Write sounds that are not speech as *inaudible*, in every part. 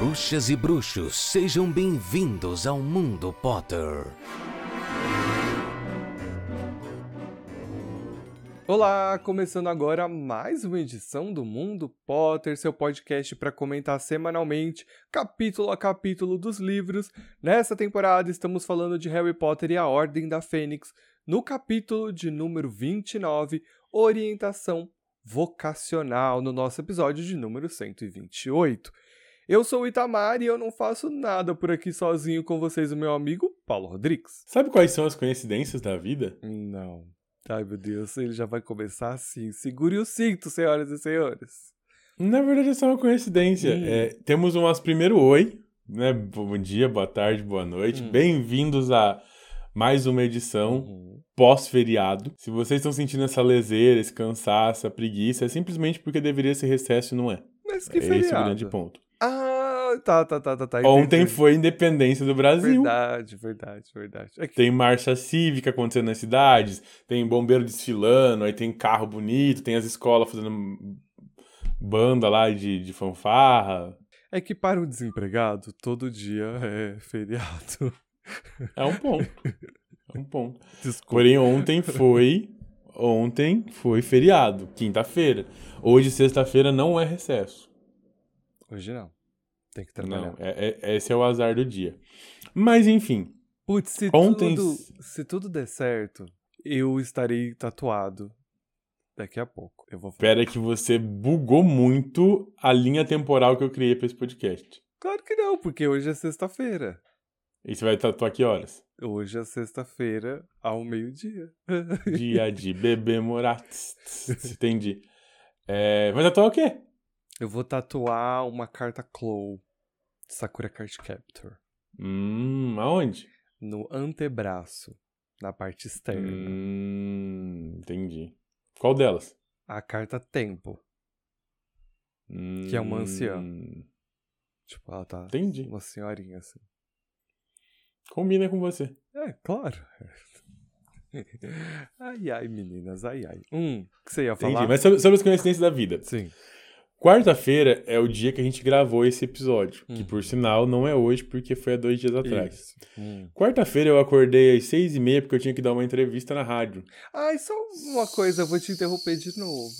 Bruxas e bruxos, sejam bem-vindos ao Mundo Potter. Olá, começando agora mais uma edição do Mundo Potter, seu podcast para comentar semanalmente, capítulo a capítulo dos livros. Nessa temporada estamos falando de Harry Potter e a Ordem da Fênix, no capítulo de número 29, Orientação Vocacional, no nosso episódio de número 128. Eu sou o Itamar e eu não faço nada por aqui sozinho com vocês, o meu amigo Paulo Rodrigues. Sabe quais são as coincidências da vida? Não. Ai, meu Deus, ele já vai começar assim. Segure o cinto, senhoras e senhores. Na verdade, é só uma coincidência. Hum. É, temos um nosso primeiro oi, né? Bom dia, boa tarde, boa noite. Hum. Bem-vindos a mais uma edição Uhum. pós-feriado. Se vocês estão sentindo essa leseira, esse cansaço, essa preguiça, é simplesmente porque deveria ser recesso e não é. Mas que Esse é o feriado. grande ponto. Ah, tá, tá, tá, tá, tá. Ontem foi a independência do Brasil. Verdade, verdade, verdade. É que- Tem marcha cívica acontecendo nas cidades, tem bombeiro desfilando, aí tem carro bonito, tem as escolas fazendo banda lá de, de fanfarra. É que para o desempregado, todo dia é feriado. É um ponto. É um ponto. Desculpa. Porém, ontem foi. Ontem foi feriado, quinta-feira. Hoje, sexta-feira, não é recesso. Hoje não. Tem que trabalhar. Não, é, é- esse é o azar do dia. Mas, enfim. Putz, se, Ontem- tudo, se tudo der certo, eu estarei tatuado daqui a pouco. Eu vou Espera que você bugou muito a linha temporal que eu criei para esse podcast. Claro que não, porque hoje é sexta-feira. E você vai tatuar que horas? Hoje é sexta-feira ao meio-dia. Dia de *laughs* bebê morar. Entendi. É, vai tatuar o quê? Eu vou tatuar uma carta Claw de Sakura Card Captor Hum, aonde? no antebraço, na parte externa. Hum, entendi. Qual delas? A carta Tempo. Que é uma anciã. Hum, Tipo, ela tá Entendi. uma senhorinha assim. Combina com você. É, claro. *laughs* ai, ai, meninas, ai, ai. Hum, o que você ia Entendi. falar? Mas sobre, sobre as coincidências da vida. Sim. Quarta-feira é o dia que a gente gravou esse episódio. Que, Uhum. por sinal, não é hoje, porque foi há dois dias atrás. Isso. Hum. Quarta-feira eu acordei às seis e meia porque eu tinha que dar uma entrevista na rádio. Ai, só uma coisa, eu vou te interromper de novo.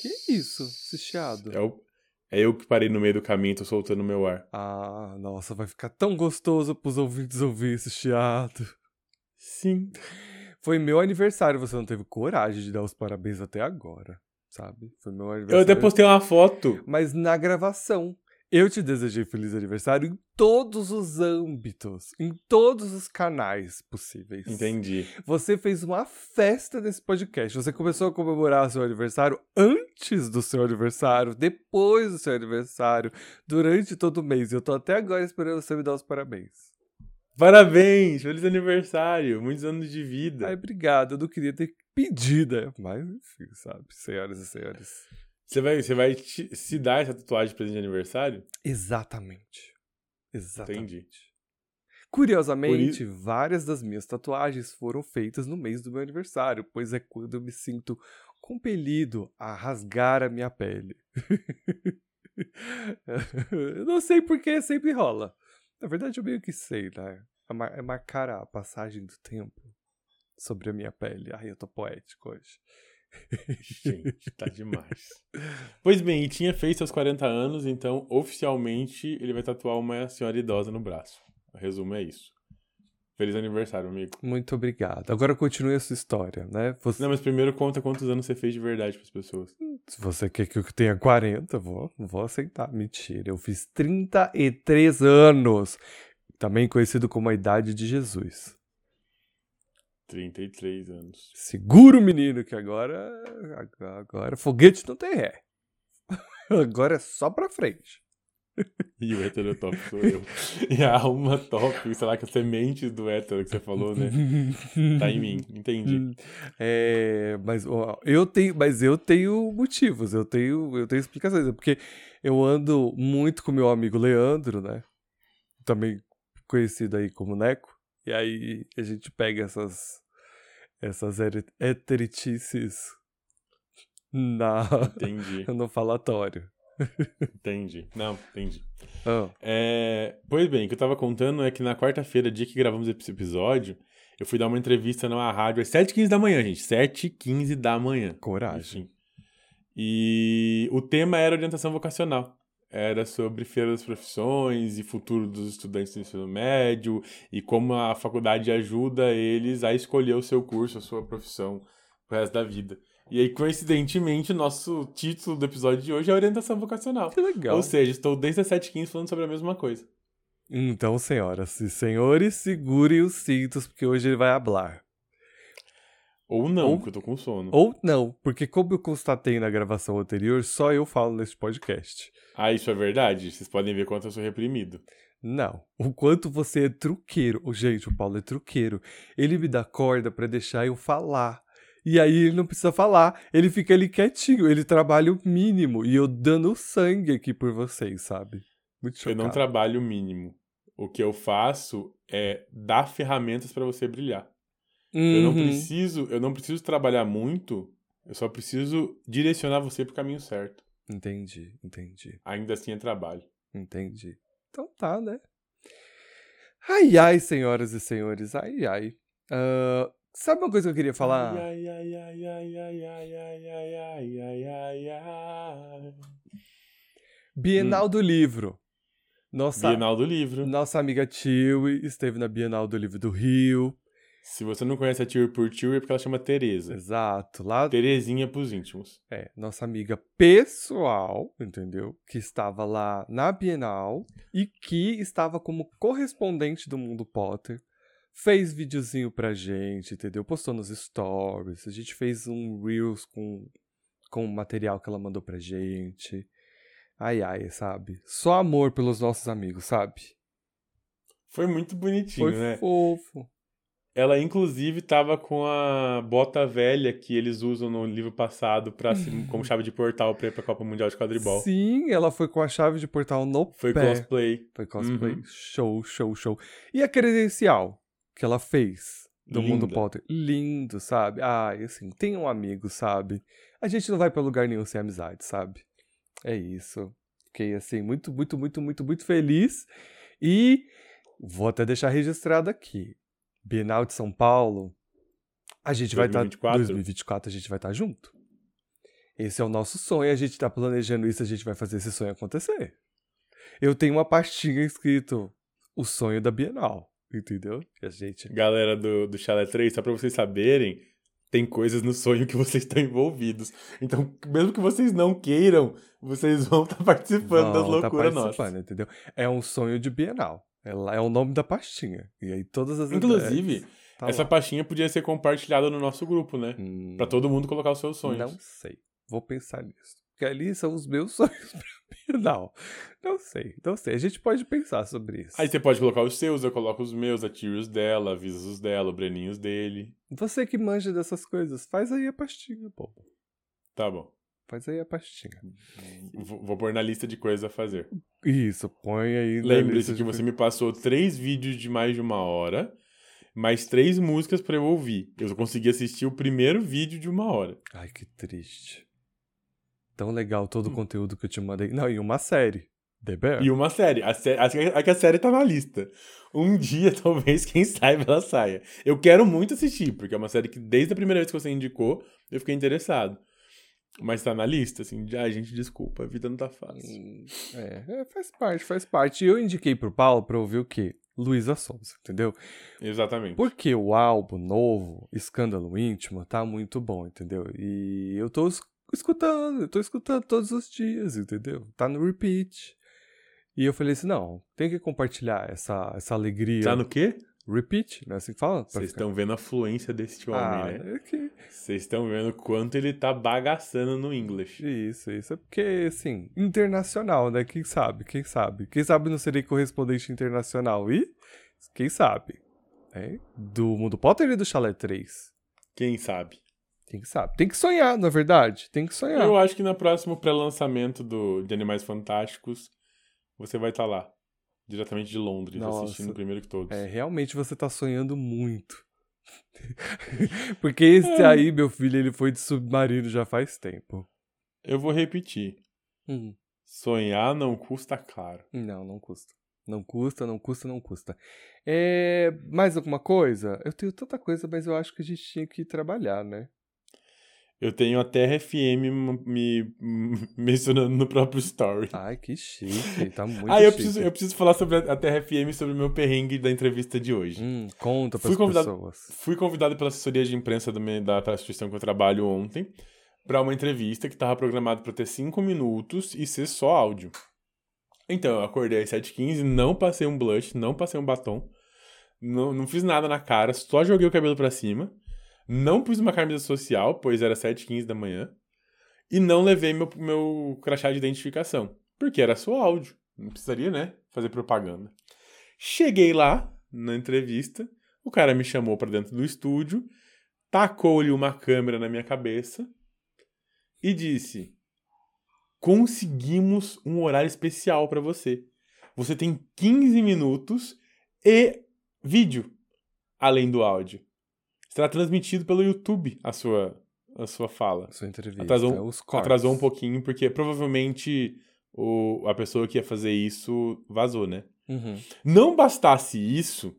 Que isso? Esse chiado? É, o- é eu que parei no meio do caminho e tô soltando meu ar. Ah, nossa, vai ficar tão gostoso pros ouvintes ouvir esse chiado. Sim. Foi meu aniversário, você não teve coragem de dar os parabéns até agora, sabe? Foi meu Eu aniversário. até postei uma foto. Mas na gravação, eu te desejei feliz aniversário em todos os âmbitos, em todos os canais possíveis. Entendi. Você fez uma festa nesse podcast. Você começou a comemorar seu aniversário antes do seu aniversário, depois do seu aniversário, durante todo o mês. Eu tô até agora esperando você me dar os parabéns. Parabéns! Feliz aniversário! Muitos anos de vida. Ai, obrigado. Eu não queria ter pedido, né? mas enfim, sabe, senhoras e senhores. Você vai, você vai te- se dar essa tatuagem de presente de aniversário? Exatamente. Exatamente. Entendi. Curiosamente, várias das minhas tatuagens foram feitas no mês do meu aniversário, pois é quando eu me sinto compelido a rasgar a minha pele. eu *laughs* não sei porque sempre rola. Na verdade, eu meio que sei, né? É é marcar a passagem do tempo sobre a minha pele. Ai, eu tô poético hoje. Gente, tá *laughs* demais. Pois bem, e tinha feito seus 40 anos, então oficialmente ele vai tatuar uma senhora idosa no braço. O resumo é isso. Feliz aniversário, amigo. Muito obrigado. Agora continue a sua história, né? Você, Não, mas primeiro conta quantos anos você fez de verdade pras pessoas. Se você quer que eu tenha 40, vou, vou aceitar. Mentira, eu fiz 33 anos. Também conhecido como a idade de Jesus. 33 anos. Segura o menino que agora. Agora, foguete não tem ré. *laughs* Agora é só pra frente. *laughs* E o hétero top sou eu. E a alma top, sei lá, que a semente do hétero que você falou, né? Tá em mim, entendi. *laughs* É, mas ó, eu tenho, mas eu tenho motivos, eu tenho, eu tenho explicações, é porque eu ando muito com meu amigo Leandro, né? Também conhecido aí como Neco. E aí a gente pega essas essas heteritices na Entendi. *laughs* no falatório. Entendi. Não, entendi. Ah, É, Pois bem, o que eu tava contando é que na quarta-feira, dia que gravamos esse episódio, eu fui dar uma entrevista numa rádio às 7h15 da manhã, gente. 7h15 da manhã. coragem. Enfim. E o tema era orientação vocacional. Era sobre feira das profissões e futuro dos estudantes do ensino médio e como a faculdade ajuda eles a escolher o seu curso, a sua profissão pro resto da vida. E aí, coincidentemente, o nosso título do episódio de hoje é orientação vocacional. Que legal. Ou seja, estou desde as 7h15 falando sobre a mesma coisa. Então, senhoras e senhores, segurem os cintos, porque hoje ele vai hablar. Ou não, porque eu tô com sono. Ou não, porque como eu constatei na gravação anterior, só eu falo nesse podcast. Ah, isso é verdade? Vocês podem ver quanto eu sou reprimido. Não. O quanto você é truqueiro. Gente, o Paulo é truqueiro. Ele me dá corda pra deixar eu falar. E aí ele não precisa falar. Ele fica ali quietinho. Ele trabalha o mínimo. E eu dando sangue aqui por vocês, sabe? Muito Eu chocado. não trabalho o mínimo. O que eu faço é dar ferramentas pra você brilhar. Eu não Uhum. preciso, eu não preciso trabalhar muito, eu só preciso direcionar você pro caminho certo. Entendi, entendi, Ainda assim é trabalho. entendi. Então tá, né? Ai, ai, senhoras e senhores. Ai, ai. Ah, sabe uma coisa que eu queria falar? Ai, ai, ai, ai, ai, ai, ai, ai, ai, ai, ai, ai. Bienal do Livro. Nossa, Bienal do Livro. nossa amiga Tilly esteve na Bienal do Livro do Rio. Se você não conhece a Tio por Tio, é porque ela chama Tereza. Exato. Lá, Terezinha pros íntimos. é, nossa amiga pessoal, entendeu? Que estava lá na Bienal e que estava como correspondente do Mundo Potter. Fez videozinho pra gente, entendeu? Postou nos stories. A gente fez um Reels com, com o material que ela mandou pra gente. Ai, ai, sabe? Só amor pelos nossos amigos, sabe? Foi muito bonitinho, Foi né? fofo. Ela, inclusive, tava com a bota velha que eles usam no livro passado pra, se- *laughs* como chave de portal pra ir pra Copa Mundial de Quadribol. Sim, ela foi com a chave de portal no Foi pé. cosplay. Foi cosplay. Uhum. Show, show, show. E a credencial que ela fez do Mundo Linda. Potter? Lindo, sabe? Ai, assim, tem um amigo, sabe? A gente não vai pra lugar nenhum sem amizade, sabe? É isso. Fiquei, assim, muito, muito, muito, muito, muito feliz. E vou até deixar registrado aqui. Bienal de São Paulo, a gente vai estar... 2024? 2024 a gente vai estar junto. Esse é o nosso sonho, a gente tá planejando isso, a gente vai fazer esse sonho acontecer. Eu tenho uma pastinha escrito o sonho da Bienal, entendeu? E a gente. Galera do, do Chalé 3, só pra vocês saberem, tem coisas no sonho que vocês estão envolvidos. Então, mesmo que vocês não queiram, vocês vão estar participando das vão tá loucuras participando, nossas. entendeu? É um sonho de Bienal. É, lá- é o nome da pastinha. E aí todas as Inclusive, ideias, tá Essa lá. pastinha podia ser compartilhada no nosso grupo, né? Hum, Pra todo mundo colocar os seus sonhos. Não sei. Vou pensar nisso. Porque ali são os meus *laughs* sonhos pra Bienal. Não sei, não sei. A gente pode pensar sobre isso. Aí você pode colocar os seus, eu coloco os meus, a Tyrius dela, a Visos dela, o Breninhos dele. Você que manja dessas coisas, faz aí a pastinha, pô. Tá bom. Faz aí a pastinha. Vou, vou pôr na lista de coisas a fazer. Isso, põe aí. Lembre-se que de você me passou três vídeos de mais de uma hora, mais três músicas pra eu ouvir. Eu consegui assistir o primeiro vídeo de uma hora. Ai, que triste. Tão legal todo Hum. o conteúdo que eu te mandei. Não, e uma série. The Bear. E uma série. A, sé a, a que a série tá na lista. Um dia, *laughs* talvez, quem sabe, ela saia. Eu quero muito assistir, porque é uma série que desde a primeira vez que você indicou, eu fiquei interessado. Mas tá na lista, assim, de, ai, gente, desculpa, a vida não tá fácil. Hum, É, é, faz parte, faz parte. E eu indiquei pro Paulo pra ouvir o quê? Luísa Sonza, entendeu? Exatamente. Porque o álbum novo, Escândalo Íntimo, tá muito bom, entendeu? E eu tô es- escutando, eu tô escutando todos os dias, entendeu? Tá no repeat. E eu falei assim, não, tem que compartilhar essa, essa alegria. Tá no quê? Repeat, não é assim que fala? Vocês estão vendo a fluência desse homem, ah, né? é. Vocês estão vendo quanto ele tá bagaçando no English. Isso, isso. É porque, assim, internacional, né? Quem sabe, quem sabe? Quem sabe não serei correspondente internacional. E, quem sabe? É? Do Mundo Potter e do Chalé 3? Quem sabe? Quem sabe? Tem que sonhar, na verdade. Tem que sonhar. Eu acho que no próximo pré-lançamento de Animais Fantásticos, você vai estar lá. Diretamente de Londres, Nossa. assistindo primeiro que todos. É, realmente você tá sonhando muito. *laughs* Porque esse É. aí, meu filho, ele foi de submarino já faz tempo. Eu vou repetir. Hum. Sonhar não custa caro. Não, não custa. Não custa, não custa, não custa. É, mais alguma coisa? Eu tenho tanta coisa, mas eu acho que a gente tinha que trabalhar, né? Eu tenho a Terra FM me, me *laughs* mencionando no próprio story. Ai, que chique. Tá *laughs* muito ah, eu chique. preciso, eu preciso falar sobre a Terra FM, sobre o meu perrengue da entrevista de hoje. Hum, conta Fui convidado- pessoas. Fui convidado pela assessoria de imprensa do meu- da instituição que eu trabalho ontem para uma entrevista que estava programada para ter 5 minutos e ser só áudio. Então, eu acordei às 7h15, não passei um blush, não passei um batom, não, não fiz nada na cara, só joguei o cabelo para cima, não pus uma camisa social, pois era 7h15 da manhã, e não levei meu, meu crachá de identificação, porque era só áudio, não precisaria, né, fazer propaganda. Cheguei lá, na entrevista, o cara me chamou para dentro do estúdio, tacou-lhe uma câmera na minha cabeça e disse: Conseguimos um horário especial para você. Você tem 15 minutos e vídeo, além do áudio. Será transmitido pelo YouTube a sua, a sua fala. Sua entrevista. Atrasou- os cortes. Atrasou um pouquinho, porque provavelmente o, a pessoa que ia fazer isso vazou, né? Uhum. Não bastasse isso,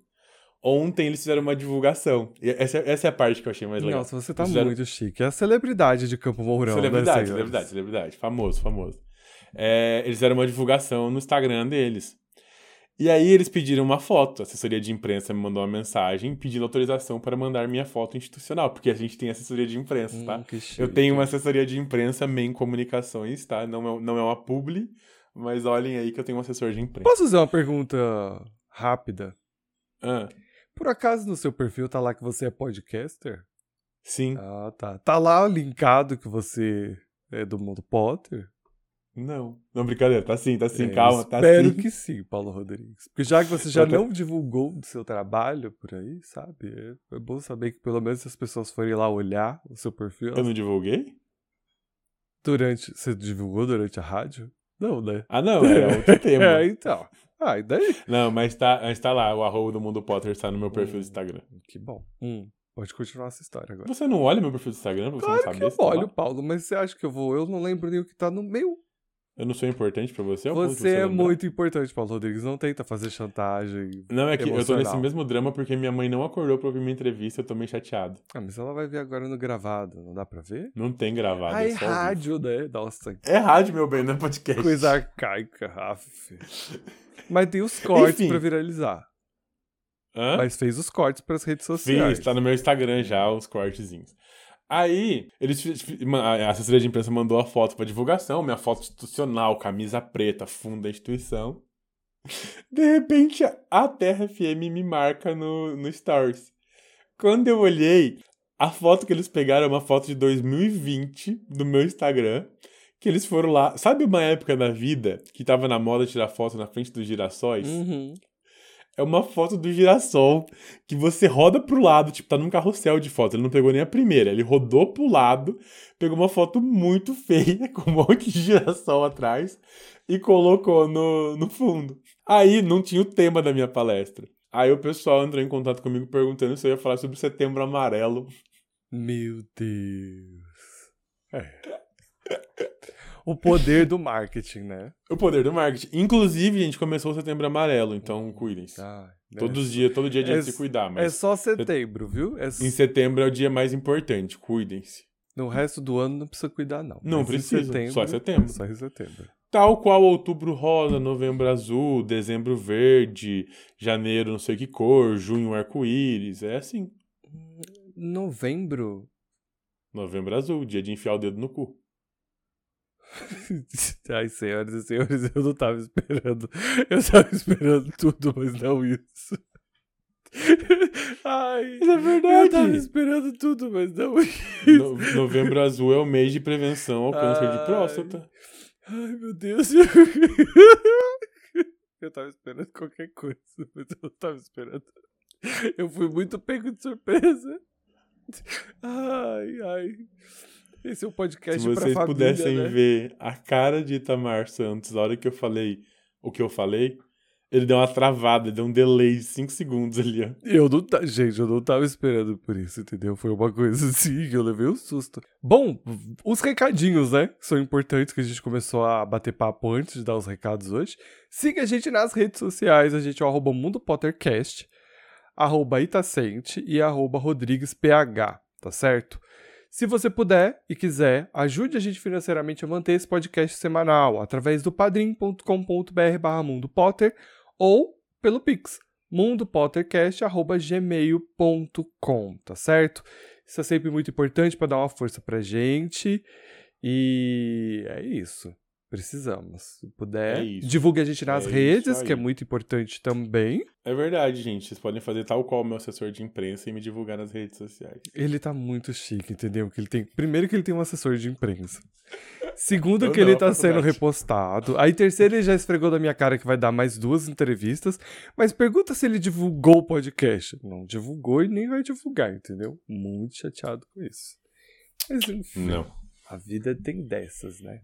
ontem eles fizeram uma divulgação. Essa, essa é a parte que eu achei mais legal. Nossa, você tá fizeram- muito chique. É a celebridade de Campo Mourão, celebridade, né, celebridade, celebridade. Famoso, famoso. É, eles fizeram uma divulgação no Instagram deles. E aí eles pediram uma foto. A assessoria de imprensa me mandou uma mensagem pedindo autorização para mandar minha foto institucional, porque a gente tem assessoria de imprensa, Hum, tá? chique. Eu tenho uma assessoria de imprensa, MEM Comunicações, tá? Não é, não é uma publi, mas olhem aí que eu tenho um assessor de imprensa. Posso fazer uma pergunta rápida? Ah, Por acaso no seu perfil tá lá que você é podcaster? sim. Ah, tá. Tá lá linkado que você é do mundo Potter? Não. Não, brincadeira. Tá sim, tá sim. É, Calma, tá Espero sim. que sim, Paulo Rodrigues. Porque já que você já não divulgou o seu trabalho por aí, sabe? É, é bom saber que pelo menos se as pessoas forem lá olhar o seu perfil, Eu elas- não divulguei? durante. Você divulgou durante a rádio? Não, né? Ah, não. Era *laughs* outro tema. É, então. Ah, e daí? Não, mas tá, mas tá lá. O arroba do Mundo Potter está no meu perfil do Hum. Instagram. Que bom. Hum, pode continuar essa história agora. Você não olha meu perfil do Instagram pra você Claro não que saber eu se tá olho, Paulo, mas você acha que eu vou? Eu não lembro nem o que tá no meu. Eu não sou importante pra você? ao ponto de Você é muito importante, Paulo Rodrigues. Não tenta fazer chantagem. Não, é que eu tô nesse emocional. mesmo drama porque minha mãe não acordou pra ouvir minha entrevista. Eu tô meio chateado. Ah, mas ela vai ver agora no gravado, não dá pra ver? Não tem gravado. Ah, é é rádio, né? Nossa, É rádio, meu bem, não é podcast. coisa arcaica, Aff. Mas tem os cortes Enfim. pra viralizar. Hã? Mas fez os cortes pras redes sociais. Fiz, tá no meu Instagram já, os cortezinhos. Aí, eles, a assessoria de imprensa mandou a foto pra divulgação, minha foto institucional, camisa preta, fundo da instituição. *laughs* De repente, a Terra FM me marca no, no Stories. Quando eu olhei, a foto que eles pegaram é uma foto de 2020 do meu Instagram. Que eles foram lá. Sabe uma época da vida que tava na moda tirar foto na frente dos girassóis? Uhum. É uma foto do girassol que você roda pro lado, tipo, tá num carrossel de foto. Ele não pegou nem a primeira, ele rodou pro lado, pegou uma foto muito feia, *laughs* com um monte de girassol atrás, e colocou no, no fundo. Aí não tinha o tema da minha palestra. Aí o pessoal entrou em contato comigo perguntando se eu ia falar sobre setembro amarelo. Meu Deus. É. *laughs* O poder do marketing, né? O poder do marketing. Inclusive, gente, começou o setembro amarelo, então cuidem-se. Ah, Todos os dias, todo dia é dia é- de se cuidar, É mas só setembro, viu? É em setembro é o dia mais importante, cuidem-se. No resto do ano não precisa cuidar, não. Não Mas precisa, só em setembro. Só em setembro. Tal qual outubro rosa, novembro azul, dezembro verde, janeiro não sei que cor, junho arco-íris, é assim. Novembro. Novembro azul, dia de enfiar o dedo no cu. *laughs* Ai, senhoras e senhores, eu não tava esperando. Eu tava esperando tudo, mas não isso. Ai, Mas é verdade. eu tava esperando tudo, mas não isso. No- novembro azul é o mês de prevenção ao câncer Ai. de próstata. Ai, meu Deus. *laughs* Eu tava esperando qualquer coisa, mas eu não tava esperando. Eu fui muito pego de surpresa. Ai, ai. Esse é um podcast Se vocês família, pudessem né? ver a cara de Itamar Santos na hora que eu falei o que eu falei, Ele deu uma travada, deu um delay de 5 segundos ali, ó. Eu não tá, gente, eu não tava esperando por isso, entendeu? Foi uma coisa assim que eu levei um susto. Bom, os recadinhos, né? São importantes que a gente começou a bater papo antes de dar os recados hoje. Siga a gente nas redes sociais, a gente é o arroba Mundo Pottercast, arroba Itacente e arroba RodriguesPH, tá certo? Se você puder e quiser, ajude a gente financeiramente a manter esse podcast semanal através do padrim.com.br Mundo Potter ou pelo Pix, mundopottercast.gmail.com, tá certo? Isso é sempre muito importante para dar uma força pra gente. E é isso. Precisamos. Se puder, É divulgue a gente nas É redes, que é muito importante também. É verdade, gente. Vocês podem fazer tal qual o meu assessor de imprensa e me divulgar nas redes sociais. Ele tá muito chique, entendeu? Que ele tem, primeiro que ele tem um assessor de imprensa. *laughs* Segundo Eu que ele não, tá sendo repostado. Aí terceiro ele já esfregou da minha cara que vai dar mais duas entrevistas, mas pergunta se ele divulgou o podcast. Não divulgou e nem vai divulgar, entendeu? Muito chateado com isso. Mas enfim, Não. a vida tem dessas, né?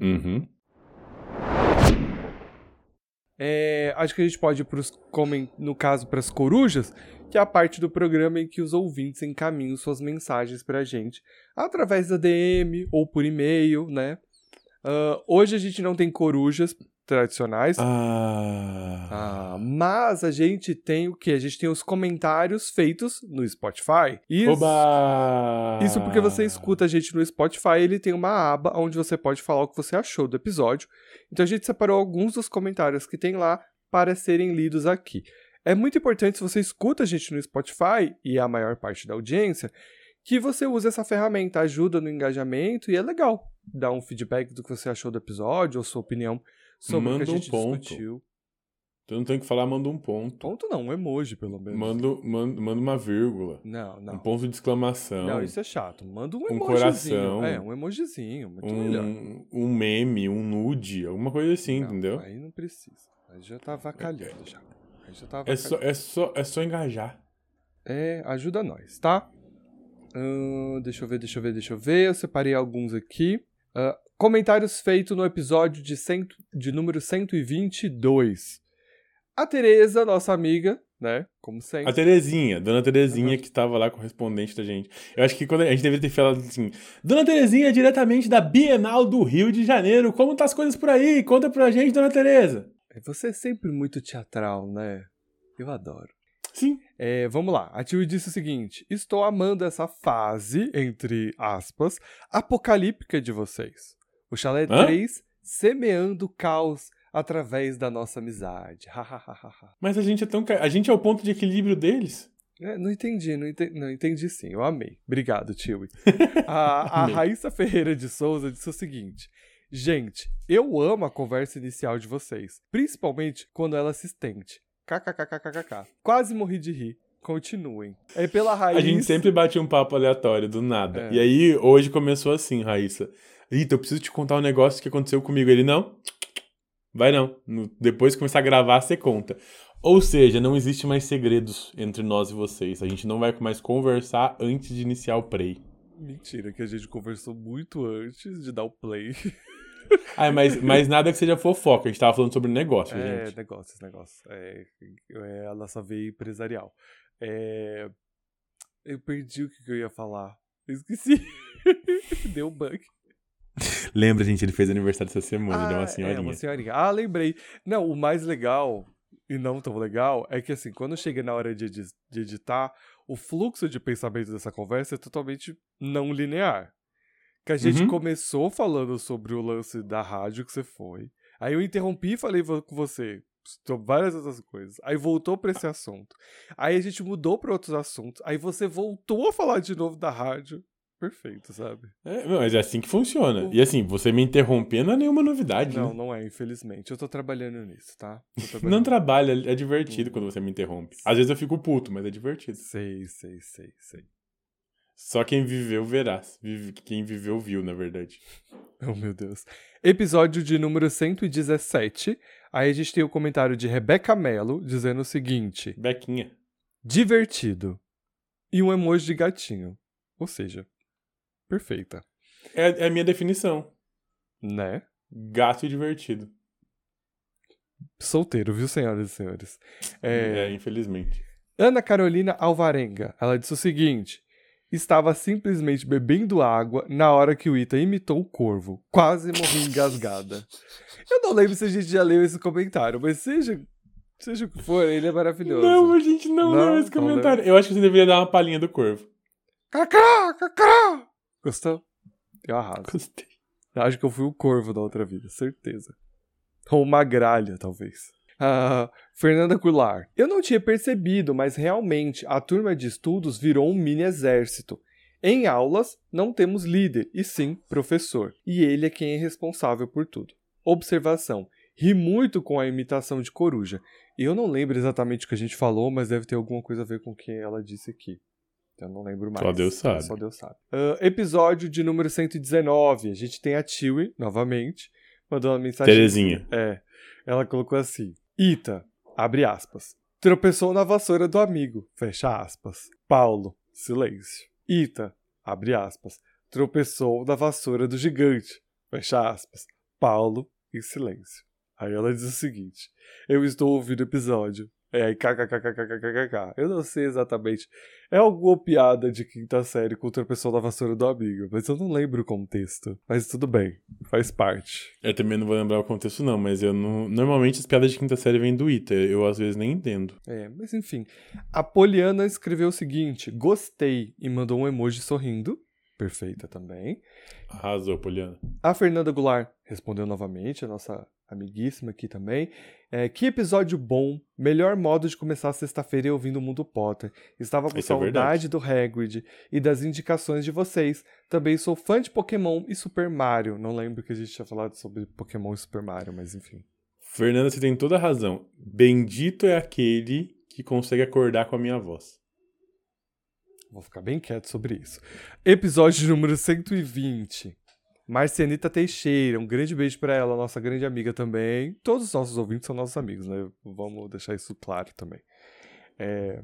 Uhum. É, acho que a gente pode ir pros comen- no caso para as corujas, que é a parte do programa em que os ouvintes encaminham suas mensagens pra gente através da DM ou por e-mail, né? Ah, hoje a gente não tem corujas tradicionais, Ah. ah, mas a gente tem o que? A gente tem os comentários feitos no Spotify. Isso, Oba! isso porque você escuta a gente no Spotify, ele tem uma aba onde você pode falar o que você achou do episódio. Então a gente separou alguns dos comentários que tem lá para serem lidos aqui. É muito importante se você escuta a gente no Spotify, e é a maior parte da audiência, que você use essa ferramenta, ajuda no engajamento e é legal dar um feedback do que você achou do episódio ou sua opinião sobre o Manda que a um gente ponto. discutiu. Tu não tem que falar, manda um ponto. Ponto não, um emoji pelo menos. Manda, manda, manda uma vírgula. Não, não. Um ponto de exclamação. Não, isso é chato. Manda um, Um emojizinho. coração. É, um emojizinho, muito melhor. um, um meme, um nude, alguma coisa assim, Não, entendeu? Aí não precisa. Aí já tá avacalhando já. Aí já tá É só, é, só, é só engajar. É, ajuda nós, tá? Ahn, deixa eu ver, deixa eu ver, deixa eu ver. Eu separei alguns aqui. Ah, comentários feitos no episódio de, cento, de número 122. A Tereza, nossa amiga, né? Como sempre. A Terezinha, Dona Terezinha, Uhum. que estava lá correspondente da gente. Eu acho que quando a gente deveria ter falado assim: Dona Terezinha, diretamente da Bienal do Rio de Janeiro, como tá as coisas por aí? Conta pra gente, Dona Tereza. Você é sempre muito teatral, né? Eu adoro. Sim. É, vamos lá. A Tio disse o seguinte: Estou amando essa fase, entre aspas, apocalíptica de vocês. O Chalé Hã? 3 semeando caos através da nossa amizade. Mas a gente é tão. A gente é o ponto de equilíbrio deles. É, não entendi, não entendi, não entendi sim, eu amei. Obrigado, Tio. *laughs* A, a. Raíssa Ferreira de Souza disse o seguinte: Gente, eu amo a conversa inicial de vocês, principalmente quando ela se estende. KKKKKK. Quase morri de rir. Continuem. É pela Raíssa. A gente sempre bate um papo aleatório, do nada. É. E aí, hoje começou assim, Raíssa. Rita, eu preciso te contar um negócio que aconteceu comigo. Ele, não? Vai não. Depois que começar a gravar, você conta. Ou seja, não existe mais segredos entre nós e vocês. A gente não vai mais conversar antes de iniciar o play. Mentira, que a gente conversou muito antes de dar o play. *laughs* Ah, mas, mas nada que seja fofoca. A gente tava falando sobre negócio, É, gente. negócios, negócios. É, é a nossa veia empresarial. É, eu perdi o que que eu ia falar. Eu esqueci. *laughs* Deu um bug. *laughs* Lembra, gente, ele fez aniversário essa semana, ele é uma É, senhorinha. uma senhorinha. Ah, lembrei. Não, o mais legal, e não tão legal, é que assim, quando chega na hora de, de editar, o fluxo de pensamento dessa conversa é totalmente não linear. Que a gente Uhum. começou falando sobre o lance da rádio que você foi. Aí eu interrompi e falei com você sobre várias outras coisas. Aí voltou pra esse assunto. Aí a gente mudou pra outros assuntos. Aí você voltou a falar de novo da rádio. Perfeito, sabe? É, mas é assim que funciona. E assim, você me interromper não é nenhuma novidade, Não, né? não é, infelizmente. Eu tô trabalhando nisso, tá? Tô *laughs* Não trabalhando. trabalha, é divertido quando você me interrompe. Às vezes eu fico puto, mas é divertido. Sei, sei, sei, sei. Só quem viveu verá. Vive- Quem viveu viu, na verdade. *laughs* Oh, meu Deus. Episódio de número 117. Aí a gente tem o comentário de Rebeca Mello dizendo o seguinte: Bequinha. divertido. E um emoji de gatinho. Ou seja, perfeita. É, é a minha definição. Né? Gato e divertido. Solteiro, viu, senhoras e senhores? É, infelizmente. Ana Carolina Alvarenga, ela disse o seguinte: estava simplesmente bebendo água na hora que o Ita imitou o corvo. Quase morri engasgada. Eu não lembro se a gente já leu esse comentário, mas seja, seja o que for, ele é maravilhoso. Não, a gente não, Não, leu esse comentário. Eu acho que você deveria dar uma palhinha do corvo. Cacá, cacá! Gostou? Eu arraso. Gostei. Eu acho que eu fui o corvo da outra vida, certeza. Ou uma gralha, talvez. Ah, Fernanda Goulart. Eu não tinha percebido, mas realmente a turma de estudos virou um mini exército. Em aulas, não temos líder, e sim professor. E ele é quem é responsável por tudo. Observação. Ri muito com a imitação de coruja. Eu não lembro exatamente o que a gente falou, mas deve ter alguma coisa a ver com o que ela disse aqui. Eu não lembro mais. Só Deus sabe. Só Deus sabe. Ah, episódio de número 119. A gente tem a Tiwi, novamente, mandou uma mensagem. Terezinha. É. Ela colocou assim: Ita, abre aspas. Tropeçou na vassoura do amigo, fecha aspas. Paulo, silêncio. Ita, abre aspas. Tropeçou na vassoura do gigante, fecha aspas. Paulo, em silêncio. Aí ela diz o seguinte: Eu estou ouvindo o episódio. É, kkkkkkk. Eu não sei exatamente. É alguma piada de quinta série contra o pessoal da vassoura do amigo, mas eu não lembro o contexto. Mas tudo bem, faz parte. Eu também não vou lembrar o contexto, não, mas eu não. Normalmente as piadas de quinta série vêm do Ita, eu às vezes nem entendo. É, mas enfim. A Poliana escreveu o seguinte: gostei e mandou um emoji sorrindo. Perfeita também. Arrasou, Poliana. A Fernanda Goulart respondeu novamente, a nossa amiguíssima aqui também. É, que episódio bom, melhor modo de começar a sexta-feira e ouvindo o Mundo Potter. Estava com Isso é saudade verdade. do Hagrid e das indicações de vocês. Também sou fã de Pokémon e Super Mario. Não lembro que a gente tinha falado sobre Pokémon e Super Mario, mas enfim. Fernanda, você tem toda a razão. Bendito é aquele que consegue acordar com a minha voz. Vou ficar bem quieto sobre isso. Episódio número 120. Marcianita Teixeira, um grande beijo pra ela, nossa grande amiga também. Todos os nossos ouvintes são nossos amigos, né? Vamos deixar isso claro também. É,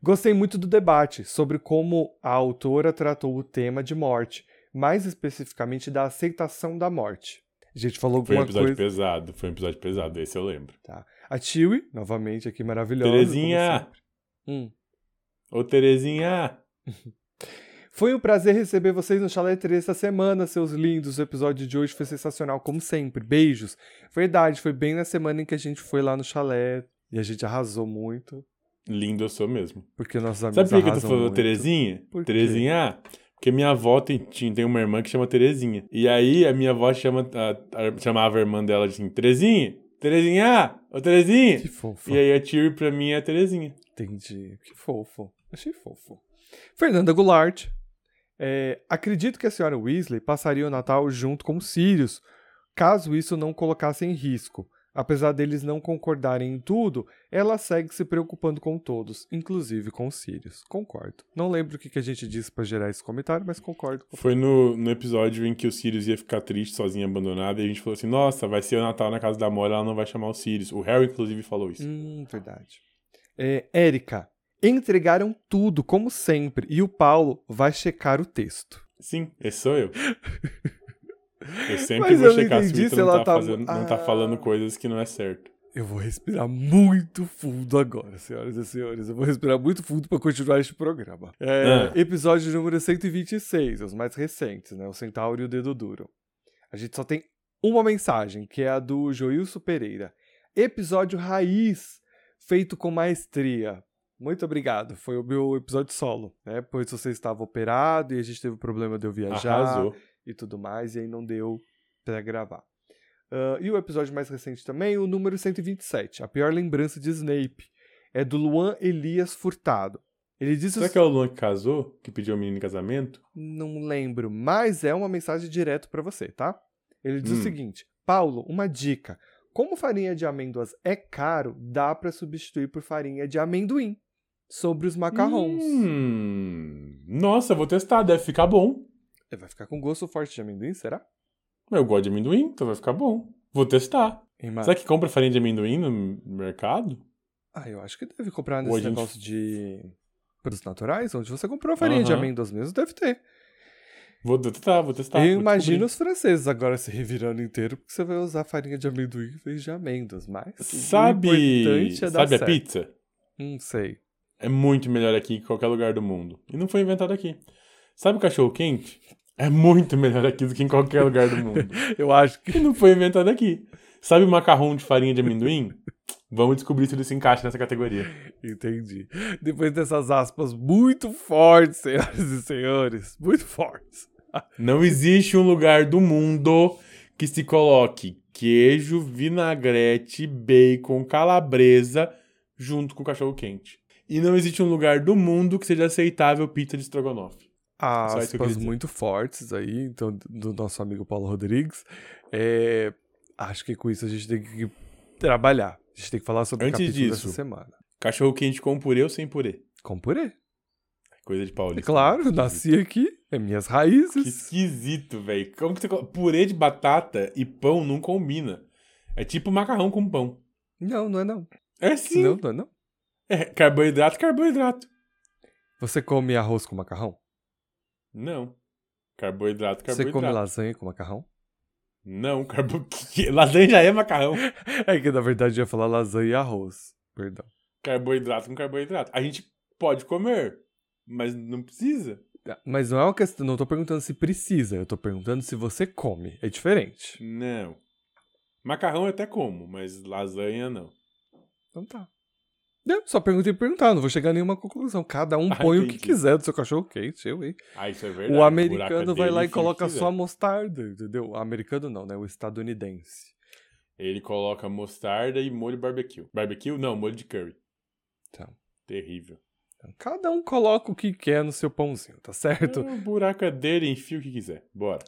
Gostei muito do debate sobre como a autora tratou o tema de morte, mais especificamente da aceitação da morte. A gente falou Foi um alguma episódio coisa. pesado, foi um episódio pesado, esse eu lembro. Tá. A Tiwi, novamente aqui maravilhosa. Terezinha! Hum. Ô, Terezinha! Foi um prazer receber vocês no Chalé 3 essa semana, seus lindos. O episódio de hoje foi sensacional, como sempre. Beijos. Verdade, foi bem na semana em que a gente foi lá no chalé e a gente arrasou muito, Lindo eu sou mesmo. porque nossos amigos Sabe por que eu tô arrasam falando muito. Terezinha? Por quê? Terezinha? Porque minha avó tem, tinha- tem uma irmã que chama Terezinha. E aí a minha avó chama, a- a- chamava a irmã dela de assim, Terezinha! Terezinha! Ô Terezinha! Que fofo. E aí a Tiri pra mim é a Terezinha. Entendi. Que fofo. Achei fofo. Fernanda Goulart. É, acredito que a senhora Weasley passaria o Natal junto com os Sirius, caso isso não colocasse em risco. Apesar deles não concordarem em tudo, ela segue se preocupando com todos, inclusive com os Sirius. Concordo. Não lembro o que que a gente disse pra gerar esse comentário, mas concordo. com- Foi no, no episódio em que o Sirius ia ficar triste, sozinho, abandonado, e a gente falou assim, nossa, vai ser o Natal na casa da Mora, ela não vai chamar o Sirius. O Harry, inclusive, falou isso. Hum, verdade. É, Érica. Entregaram tudo, como sempre, e o Paulo vai checar o texto. Sim, esse sou eu. Eu *laughs* sempre Mas vou eu não checar se o entendi Vitor se não, ela tá tá- fazendo, não tá Ah. falando coisas que não é certo. Eu vou respirar muito fundo agora, senhoras e senhores. Eu vou respirar muito fundo para continuar este programa. É, Ah. Episódio número 126, os mais recentes, né? O Centauro e o Dedo Duro. A gente só tem uma mensagem, que é a do Joilson Pereira. Episódio raiz, feito com maestria. Muito obrigado. Foi o meu episódio solo, né? Pois você estava operado e a gente teve o problema de eu viajar Arrasou. e tudo mais, e aí não deu pra gravar. Ah, e o episódio mais recente também, o número 127, a pior lembrança de Snape, é do Luan Elias Furtado. Ele disse Será o... que é o Luan que casou, que pediu a menina em casamento? Não lembro, mas é uma mensagem direto pra você, tá? Ele diz o Hum. seguinte: Paulo, uma dica. Como farinha de amêndoas é caro, dá pra substituir por farinha de amendoim sobre os macarrons. Hum, nossa, vou testar, deve ficar bom. Vai ficar com gosto forte de amendoim, será? Eu gosto de amendoim, então vai ficar bom. Vou testar. Será que compra farinha de amendoim no mercado? Ah, eu acho que deve comprar nesse gente- negócio de produtos naturais, onde você comprou farinha de amêndoas mesmo, deve ter. Vou testar, vou testar. Eu imagino os franceses agora se revirando inteiro, porque você vai usar farinha de amendoim em vez de amêndoas, mas Sabe, é sabe a certo. pizza? Não sei. É muito melhor aqui que qualquer lugar do mundo. E não foi inventado aqui. Sabe o cachorro quente? É muito melhor aqui do que em qualquer lugar do mundo. *laughs* Eu acho que E não foi inventado aqui. Sabe o macarrão de farinha de amendoim? Vamos descobrir se ele se encaixa nessa categoria. Entendi. Depois dessas aspas muito fortes, senhoras e senhores, muito fortes. Não existe um lugar do mundo que se coloque queijo, vinagrete, bacon, calabresa junto com cachorro quente. E não existe um lugar do mundo que seja aceitável pizza de estrogonofe. Que Aspas dizer. muito fortes aí, então, do nosso amigo Paulo Rodrigues. É, acho que com isso a gente tem que trabalhar. A gente tem que falar sobre Antes o capítulo disso, dessa semana. Cachorro quente com purê ou sem purê? Com purê. Coisa de É paulista. claro, Esquisito. nasci aqui, é minhas Que raízes. esquisito, velho. Como que você coloca... Purê de batata e pão não combina. É tipo macarrão com pão. Não, não é não. É sim. Não, não é não. É *laughs* carboidrato, carboidrato. Você come arroz com macarrão? Não. Carboidrato, Você carboidrato. come lasanha com macarrão? Não, carbo... *laughs* lasanha já é macarrão. *laughs* É que na verdade eu ia falar lasanha e arroz. Perdão. Carboidrato com carboidrato. A gente pode comer, mas não precisa. Mas não é uma questão. Não tô perguntando se precisa, eu tô perguntando se você come. É diferente. Não. Macarrão eu até como, mas lasanha não. Então tá. Não, só perguntei por perguntar, não vou chegar a nenhuma conclusão. Cada um Ah, põe o entendi. que quiser do seu cachorro quente, eu, hein? Ah, isso é verdade. O buraco americano é vai lá e o coloca só mostarda, entendeu? O americano não, né? O estadunidense. Ele coloca mostarda e molho barbecue. Barbecue? Não, molho de curry. Então, Terrível. cada um coloca o que quer no seu pãozinho, tá certo? É, o buraco é dele, enfia o que quiser. Bora.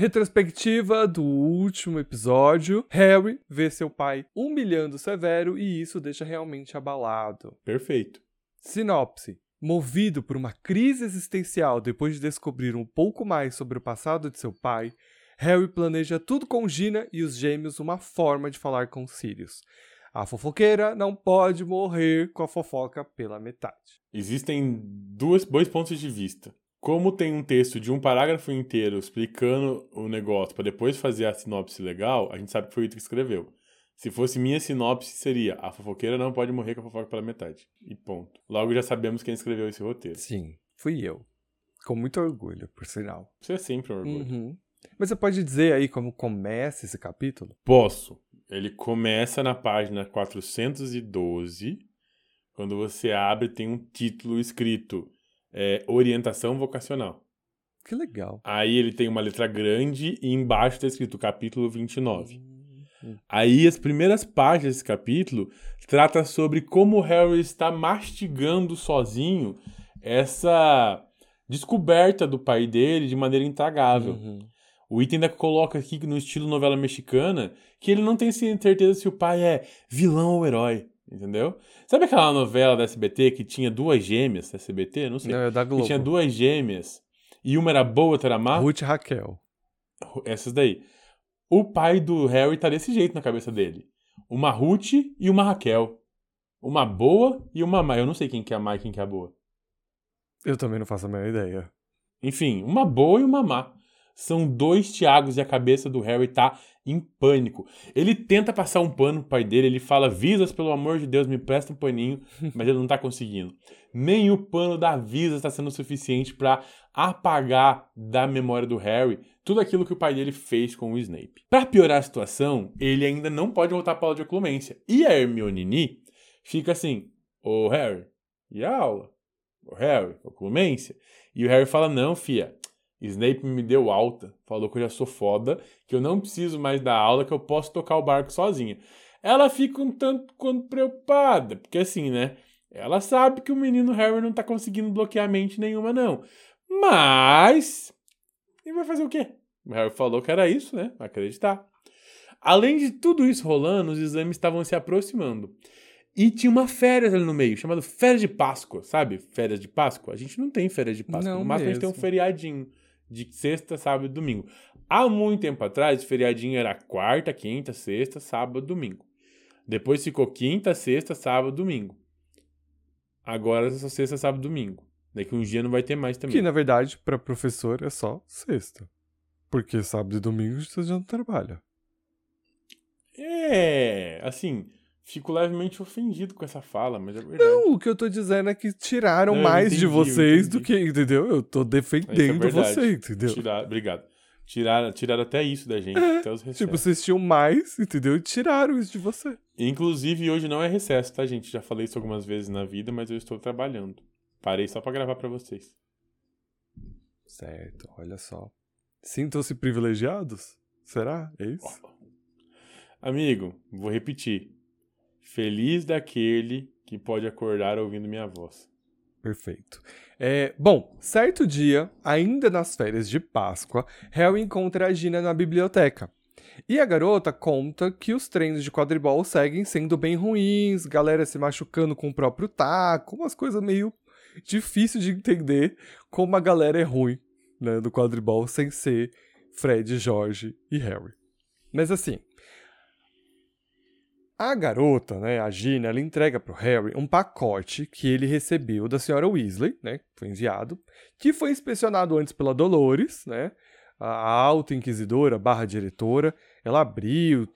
Retrospectiva do último episódio. Harry vê seu pai humilhando Severo e isso deixa realmente abalado. Perfeito. Sinopse. Movido por uma crise existencial depois de descobrir um pouco mais sobre o passado de seu pai, Harry planeja tudo com Gina e os gêmeos uma forma de falar com Sirius. A fofoqueira não pode morrer com a fofoca pela metade. Existem duas, dois pontos de vista. Como tem um texto de um parágrafo inteiro explicando o negócio para depois fazer a sinopse legal, a gente sabe que foi o Ito que escreveu. Se fosse minha sinopse, seria a fofoqueira não pode morrer com a fofoca pela metade. E ponto. Logo já sabemos quem escreveu esse roteiro. Sim, fui eu. Com muito orgulho, por sinal. Isso é sempre um orgulho. Uhum. Mas você pode dizer aí como começa esse capítulo? Posso. Ele começa na página 412. Quando você abre, tem um título escrito é, Orientação Vocacional. Que legal. Aí ele tem uma letra grande e embaixo está escrito capítulo 29. Hum. Aí as primeiras páginas desse capítulo trata sobre como o Harry está mastigando sozinho essa descoberta do pai dele de maneira intragável. Uhum. O item ainda coloca aqui no estilo novela mexicana que ele não tem certeza se o pai é vilão ou herói, entendeu? Sabe aquela novela da SBT que tinha duas gêmeas da SBT? Não sei. Não, é da que Globo. tinha duas gêmeas e uma era boa, outra era má? Ruth e Raquel. Essas daí. O pai do Harry tá desse jeito na cabeça dele. Uma Ruth e uma Raquel. Uma boa e uma má. Eu não sei quem que é a má e quem que é a boa. Eu também não faço a menor ideia. Enfim, uma boa e uma má. São dois Tiagos e a cabeça do Harry tá em pânico. Ele tenta passar um pano pro pai dele, ele fala: Visas, pelo amor de Deus, me presta um paninho, *laughs* mas ele não tá conseguindo. Nem o pano da Visas está sendo suficiente para apagar da memória do Harry tudo aquilo que o pai dele fez com o Snape. Para piorar a situação, ele ainda não pode voltar para aula de oclumência. E a Hermione fica assim: Ô Harry, e a aula? Ô Harry, oclumência? E o Harry fala: Não, fia. Snape me deu alta, falou que eu já sou foda, que eu não preciso mais da aula, que eu posso tocar o barco sozinha. Ela fica um tanto quanto preocupada, porque assim, né? Ela sabe que o menino Harry não tá conseguindo bloquear mente nenhuma, não. Mas. Ele vai fazer o quê? O Harry falou que era isso, né? Acreditar. Além de tudo isso rolando, os exames estavam se aproximando. E tinha uma férias ali no meio, chamada Férias de Páscoa, sabe? Férias de Páscoa. A gente não tem férias de Páscoa. Não no máximo a gente tem um mesmo. feriadinho de sexta, sábado e domingo. Há muito tempo atrás, o feriadinho era quarta, quinta, sexta, sábado, domingo. Depois ficou quinta, sexta, sábado, domingo. Agora é só sexta, sábado, domingo. Daqui uns dias não vai ter mais também. Que na verdade, pra professor, é só sexta. Porque sábado e domingo você já não trabalha. É, assim, fico levemente ofendido com essa fala, mas é verdade. Não, o que eu tô dizendo é que tiraram Não, mais de entendi, eu vocês do que, entendeu? Eu tô defendendo é você, entendeu? Tirar, obrigado. Tiraram, tiraram até isso da gente, até os recessos. Tipo, vocês tinham mais, entendeu? E tiraram isso de você. Inclusive, hoje não é recesso, tá, gente? Já falei isso algumas vezes na vida, mas eu estou trabalhando. Parei só pra gravar pra vocês. Certo, olha só. Sintam-se privilegiados? Será? É isso? Amigo, vou repetir. Feliz daquele que pode acordar ouvindo minha voz. Perfeito. É, bom, certo dia, ainda nas férias de Páscoa, Harry encontra a Gina na biblioteca. E a garota conta que os treinos de quadribol seguem sendo bem ruins, galera se machucando com o próprio taco, umas coisas meio difícil de entender como a galera é ruim né, do quadribol sem ser Fred, Jorge e Harry. Mas assim, a garota, né, a Gina, ela entrega pro Harry um pacote que ele recebeu da senhora Weasley, né, foi enviado, que foi inspecionado antes pela Dolores, né, a alta inquisidora barra diretora. Ela abriu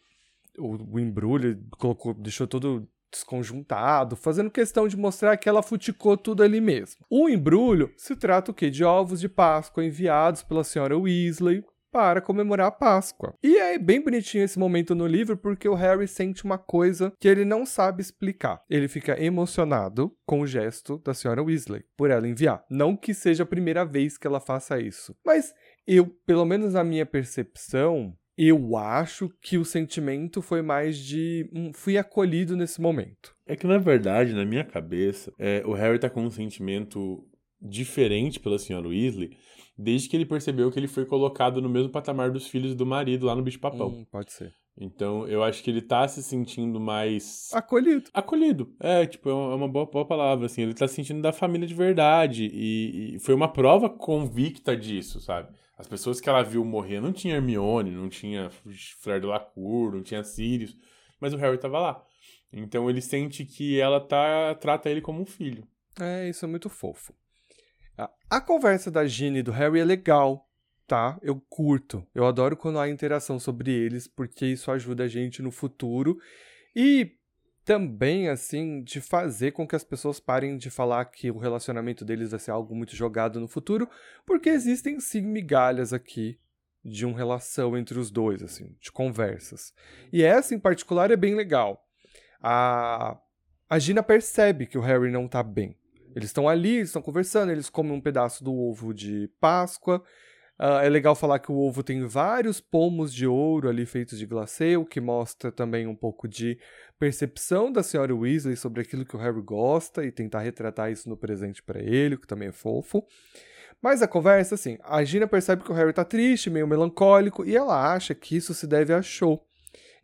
o, o embrulho, colocou, deixou todo desconjuntado, fazendo questão de mostrar que ela futicou tudo ali mesmo. O embrulho se trata o quê? De ovos de Páscoa enviados pela senhora Weasley para comemorar a Páscoa. E é bem bonitinho esse momento no livro porque o Harry sente uma coisa que ele não sabe explicar. Ele fica emocionado com o gesto da senhora Weasley por ela enviar. Não que seja a primeira vez que ela faça isso, mas eu, pelo menos na minha percepção, eu acho que o sentimento foi mais de hum, fui acolhido nesse momento. É que, na verdade, na minha cabeça, é, o Harry tá com um sentimento diferente pela senhora Weasley desde que ele percebeu que ele foi colocado no mesmo patamar dos filhos do marido lá no bicho-papão. Hum, pode ser. Então, eu acho que ele tá se sentindo mais Acolhido. acolhido. É, tipo, é uma é uma boa, boa palavra, assim. Ele tá se sentindo da família de verdade. E, e foi uma prova convicta disso, sabe? As pessoas que ela viu morrer não tinha Hermione, não tinha Fleur de Lacour, não tinha Sirius, mas o Harry tava lá. Então ele sente que ela tá trata ele como um filho. É, isso é muito fofo. A, conversa da Ginny e do Harry é legal, tá? Eu curto. Eu adoro quando há interação sobre eles, porque isso ajuda a gente no futuro. E também, assim, de fazer com que as pessoas parem de falar que o relacionamento deles vai ser algo muito jogado no futuro, porque existem sim migalhas aqui de uma relação entre os dois, assim, de conversas. E essa em particular é bem legal. A, a Gina percebe que o Harry não tá bem. Eles estão ali, estão conversando, eles comem um pedaço do ovo de Páscoa. Uh, é legal falar que o ovo tem vários pomos de ouro ali feitos de glacê, o que mostra também um pouco de percepção da senhora Weasley sobre aquilo que o Harry gosta e tentar retratar isso no presente para ele, o que também é fofo. Mas a conversa, assim, a Gina percebe que o Harry tá triste, meio melancólico, e ela acha que isso se deve a show.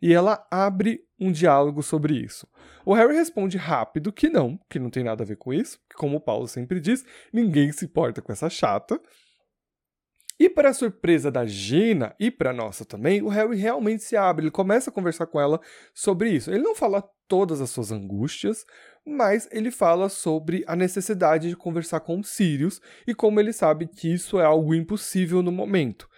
E ela abre um diálogo sobre isso. O Harry responde rápido que não, que não tem nada a ver com isso, que como o Paulo sempre diz, ninguém se importa com essa chata. E para surpresa da Gina e para nossa também, o Harry realmente se abre, ele começa a conversar com ela sobre isso. Ele não fala todas as suas angústias, mas ele fala sobre a necessidade de conversar com Sirius e como ele sabe que isso é algo impossível no momento.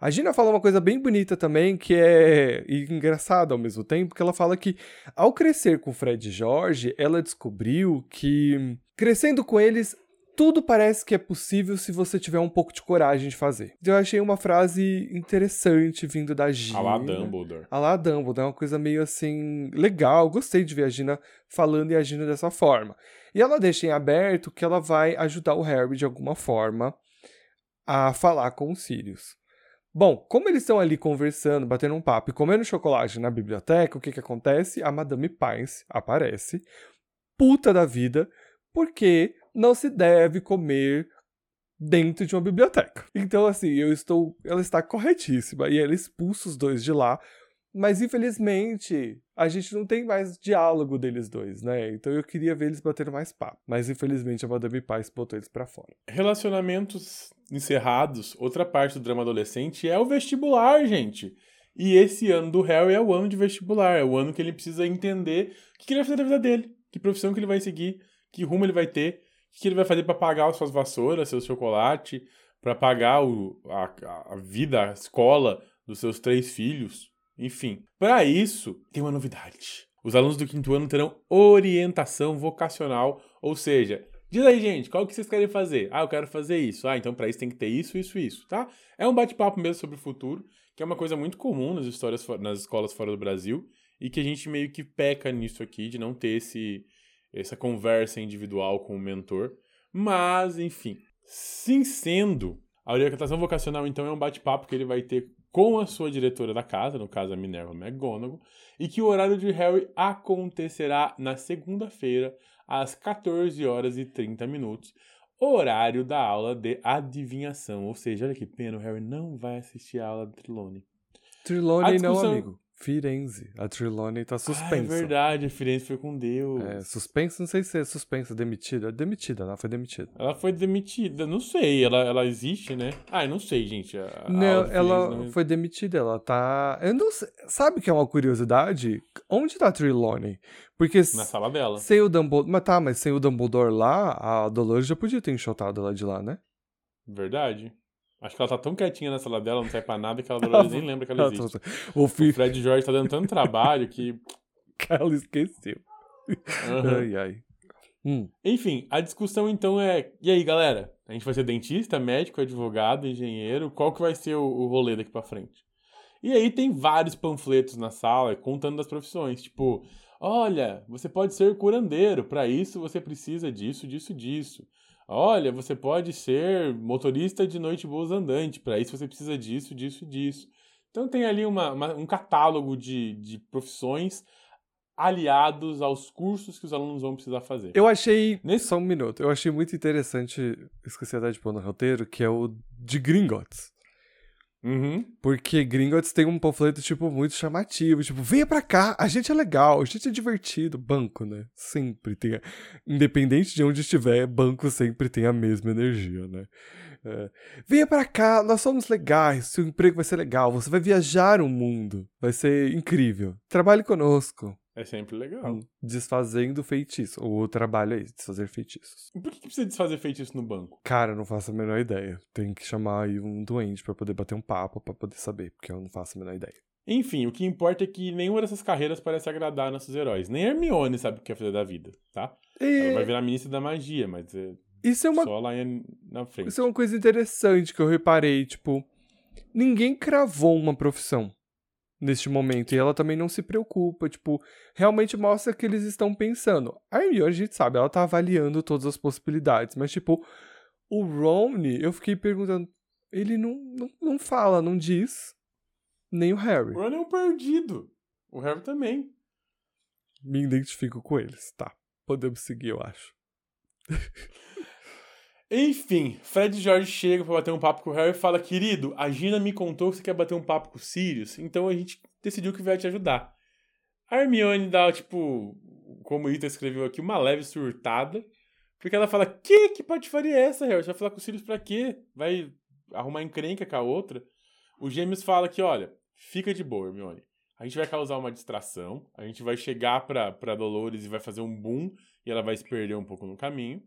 A Gina fala uma coisa bem bonita também, que é engraçada ao mesmo tempo, que ela fala que ao crescer com Fred e Jorge, ela descobriu que crescendo com eles tudo parece que é possível se você tiver um pouco de coragem de fazer. Eu achei uma frase interessante vindo da Gina. A lá Dumbledore. A lá Dumbledore, é uma coisa meio assim, legal. Gostei de ver a Gina falando e agindo dessa forma. E ela deixa em aberto que ela vai ajudar o Harry de alguma forma a falar com o Sirius. Bom, como eles estão ali conversando, batendo um papo e comendo chocolate na biblioteca, o que que acontece? A Madame Pines aparece, puta da vida, porque não se deve comer dentro de uma biblioteca. Então, assim, eu estou. Ela está corretíssima e ela expulsa os dois de lá. Mas infelizmente a gente não tem mais diálogo deles dois, né? Então eu queria ver eles batendo mais papo. Mas infelizmente a Madame Paz botou eles pra fora. Relacionamentos encerrados, outra parte do drama adolescente é o vestibular, gente. E esse ano do Harry é o ano de vestibular, é o ano que ele precisa entender o que ele vai fazer da vida dele, que profissão que ele vai seguir, que rumo ele vai ter, O que ele vai fazer para pagar as suas vassouras, seu chocolate, para pagar o, a, a vida, a escola dos seus três filhos? Enfim, para isso tem uma novidade. Os alunos do quinto ano terão orientação vocacional, ou seja, diz aí, gente, qual que vocês querem fazer? Ah, eu quero fazer isso. Ah, então para isso tem que ter isso, isso, isso, tá? É um bate-papo mesmo sobre o futuro, que é uma coisa muito comum nas histórias nas escolas fora do Brasil e que a gente meio que peca nisso aqui de não ter esse essa conversa individual com o mentor. Mas, enfim, sim sendo, a orientação vocacional então é um bate-papo que ele vai ter com a sua diretora da casa, no caso a Minerva McGonagall, e que o horário de Harry acontecerá na segunda-feira, às 14 horas e 30 minutos, horário da aula de adivinhação. Ou seja, olha que pena, o Harry não vai assistir a aula de Trelawney. Trelawney discussão... não, amigo. Firenze. A Trelawney tá suspensa. Ah, é verdade, a Firenze foi com Deus. É, suspensa, não sei se é suspensa, demitida. É demitida, ela foi demitida. Ela foi demitida, não sei, ela, ela existe, né? Ah, eu não sei, gente. A, não, ela não... foi demitida, ela tá. Eu não sei. Sabe que é uma curiosidade? Onde tá a Trelawney? Porque. Na sala dela. Sem o Dumbledore. Mas tá, mas sem o Dumbledore lá, a Dolores já podia ter enxotado ela de lá, né? Verdade. Acho que ela tá tão quietinha na sala dela, não sai pra nada, que ela *laughs* nem lembra que ela existe. O, o Fred George tá dando tanto trabalho que. que *laughs* ela esqueceu. Uhum. Ai, ai. Hum. Enfim, a discussão então é. E aí, galera? A gente vai ser dentista, médico, advogado, engenheiro? Qual que vai ser o, o rolê daqui pra frente? E aí tem vários panfletos na sala contando das profissões. Tipo, olha, você pode ser curandeiro. Para isso você precisa disso, disso, disso. Olha, você pode ser motorista de noite boas andante, para isso você precisa disso, disso e disso. Então tem ali uma, uma, um catálogo de, de profissões aliados aos cursos que os alunos vão precisar fazer. Eu achei. Nesse... Só um minuto. Eu achei muito interessante, esqueci até de pôr no roteiro, que é o de Gringotts. Uhum. Porque Gringotts tem um panfleto, tipo, muito chamativo. Tipo, venha pra cá, a gente é legal, a gente é divertido. Banco, né? Sempre tem. A... Independente de onde estiver, banco sempre tem a mesma energia, né? É. Venha pra cá, nós somos legais, seu emprego vai ser legal, você vai viajar o mundo, vai ser incrível. Trabalhe conosco. É sempre legal. Desfazendo feitiço. O trabalho é desfazer feitiços. Por que precisa desfazer feitiço no banco? Cara, eu não faço a menor ideia. Tem que chamar aí um doente para poder bater um papo, para poder saber, porque eu não faço a menor ideia. Enfim, o que importa é que nenhuma dessas carreiras parece agradar nossos heróis. Nem Hermione sabe o que é fazer da vida, tá? E... Ela vai virar ministra da magia, mas é isso é uma... só lá na frente. Isso é uma coisa interessante que eu reparei, tipo, ninguém cravou uma profissão neste momento. E ela também não se preocupa, tipo, realmente mostra que eles estão pensando. A Hermione, a gente sabe, ela tá avaliando todas as possibilidades, mas, tipo, o Ron, eu fiquei perguntando, ele não, não, não fala, não diz, nem o Harry. O Ron é um perdido. O Harry também. Me identifico com eles, tá. Podemos seguir, eu acho. *laughs* Enfim, Fred e George chegam para bater um papo com o Harry e fala: Querido, a Gina me contou que você quer bater um papo com o Sirius, então a gente decidiu que vai te ajudar. A Hermione dá, tipo, como o Ita escreveu aqui, uma leve surtada, porque ela fala: Que que patifaria é essa, Harry? Você vai falar com o Sirius pra quê? Vai arrumar encrenca com a outra? O Gêmeos fala que: Olha, fica de boa, Hermione. A gente vai causar uma distração, a gente vai chegar pra, pra Dolores e vai fazer um boom, e ela vai se perder um pouco no caminho.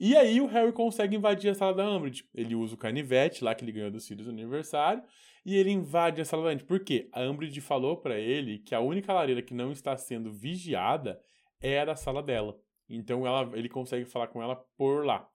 E aí o Harry consegue invadir a sala da Umbridge. Ele usa o canivete lá que ele ganhou do Sirius no aniversário e ele invade a sala da Umbridge. Por quê? A Umbridge falou para ele que a única lareira que não está sendo vigiada é a sala dela. Então ela, ele consegue falar com ela por lá.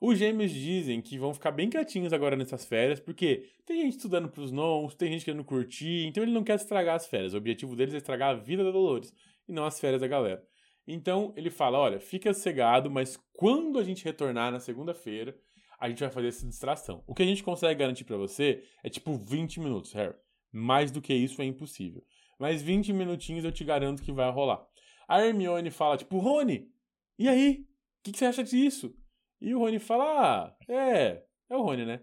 Os gêmeos dizem que vão ficar bem quietinhos agora nessas férias, porque tem gente estudando pros nons, tem gente querendo curtir, então ele não quer estragar as férias. O objetivo deles é estragar a vida da Dolores e não as férias da galera. Então ele fala: olha, fica cegado, mas quando a gente retornar na segunda-feira, a gente vai fazer essa distração. O que a gente consegue garantir para você é tipo 20 minutos, Harry. Mais do que isso é impossível. Mas 20 minutinhos eu te garanto que vai rolar. A Hermione fala, tipo, Rony, e aí? O que, que, você acha disso? E o Rony fala, ah, é, é o Rony, né?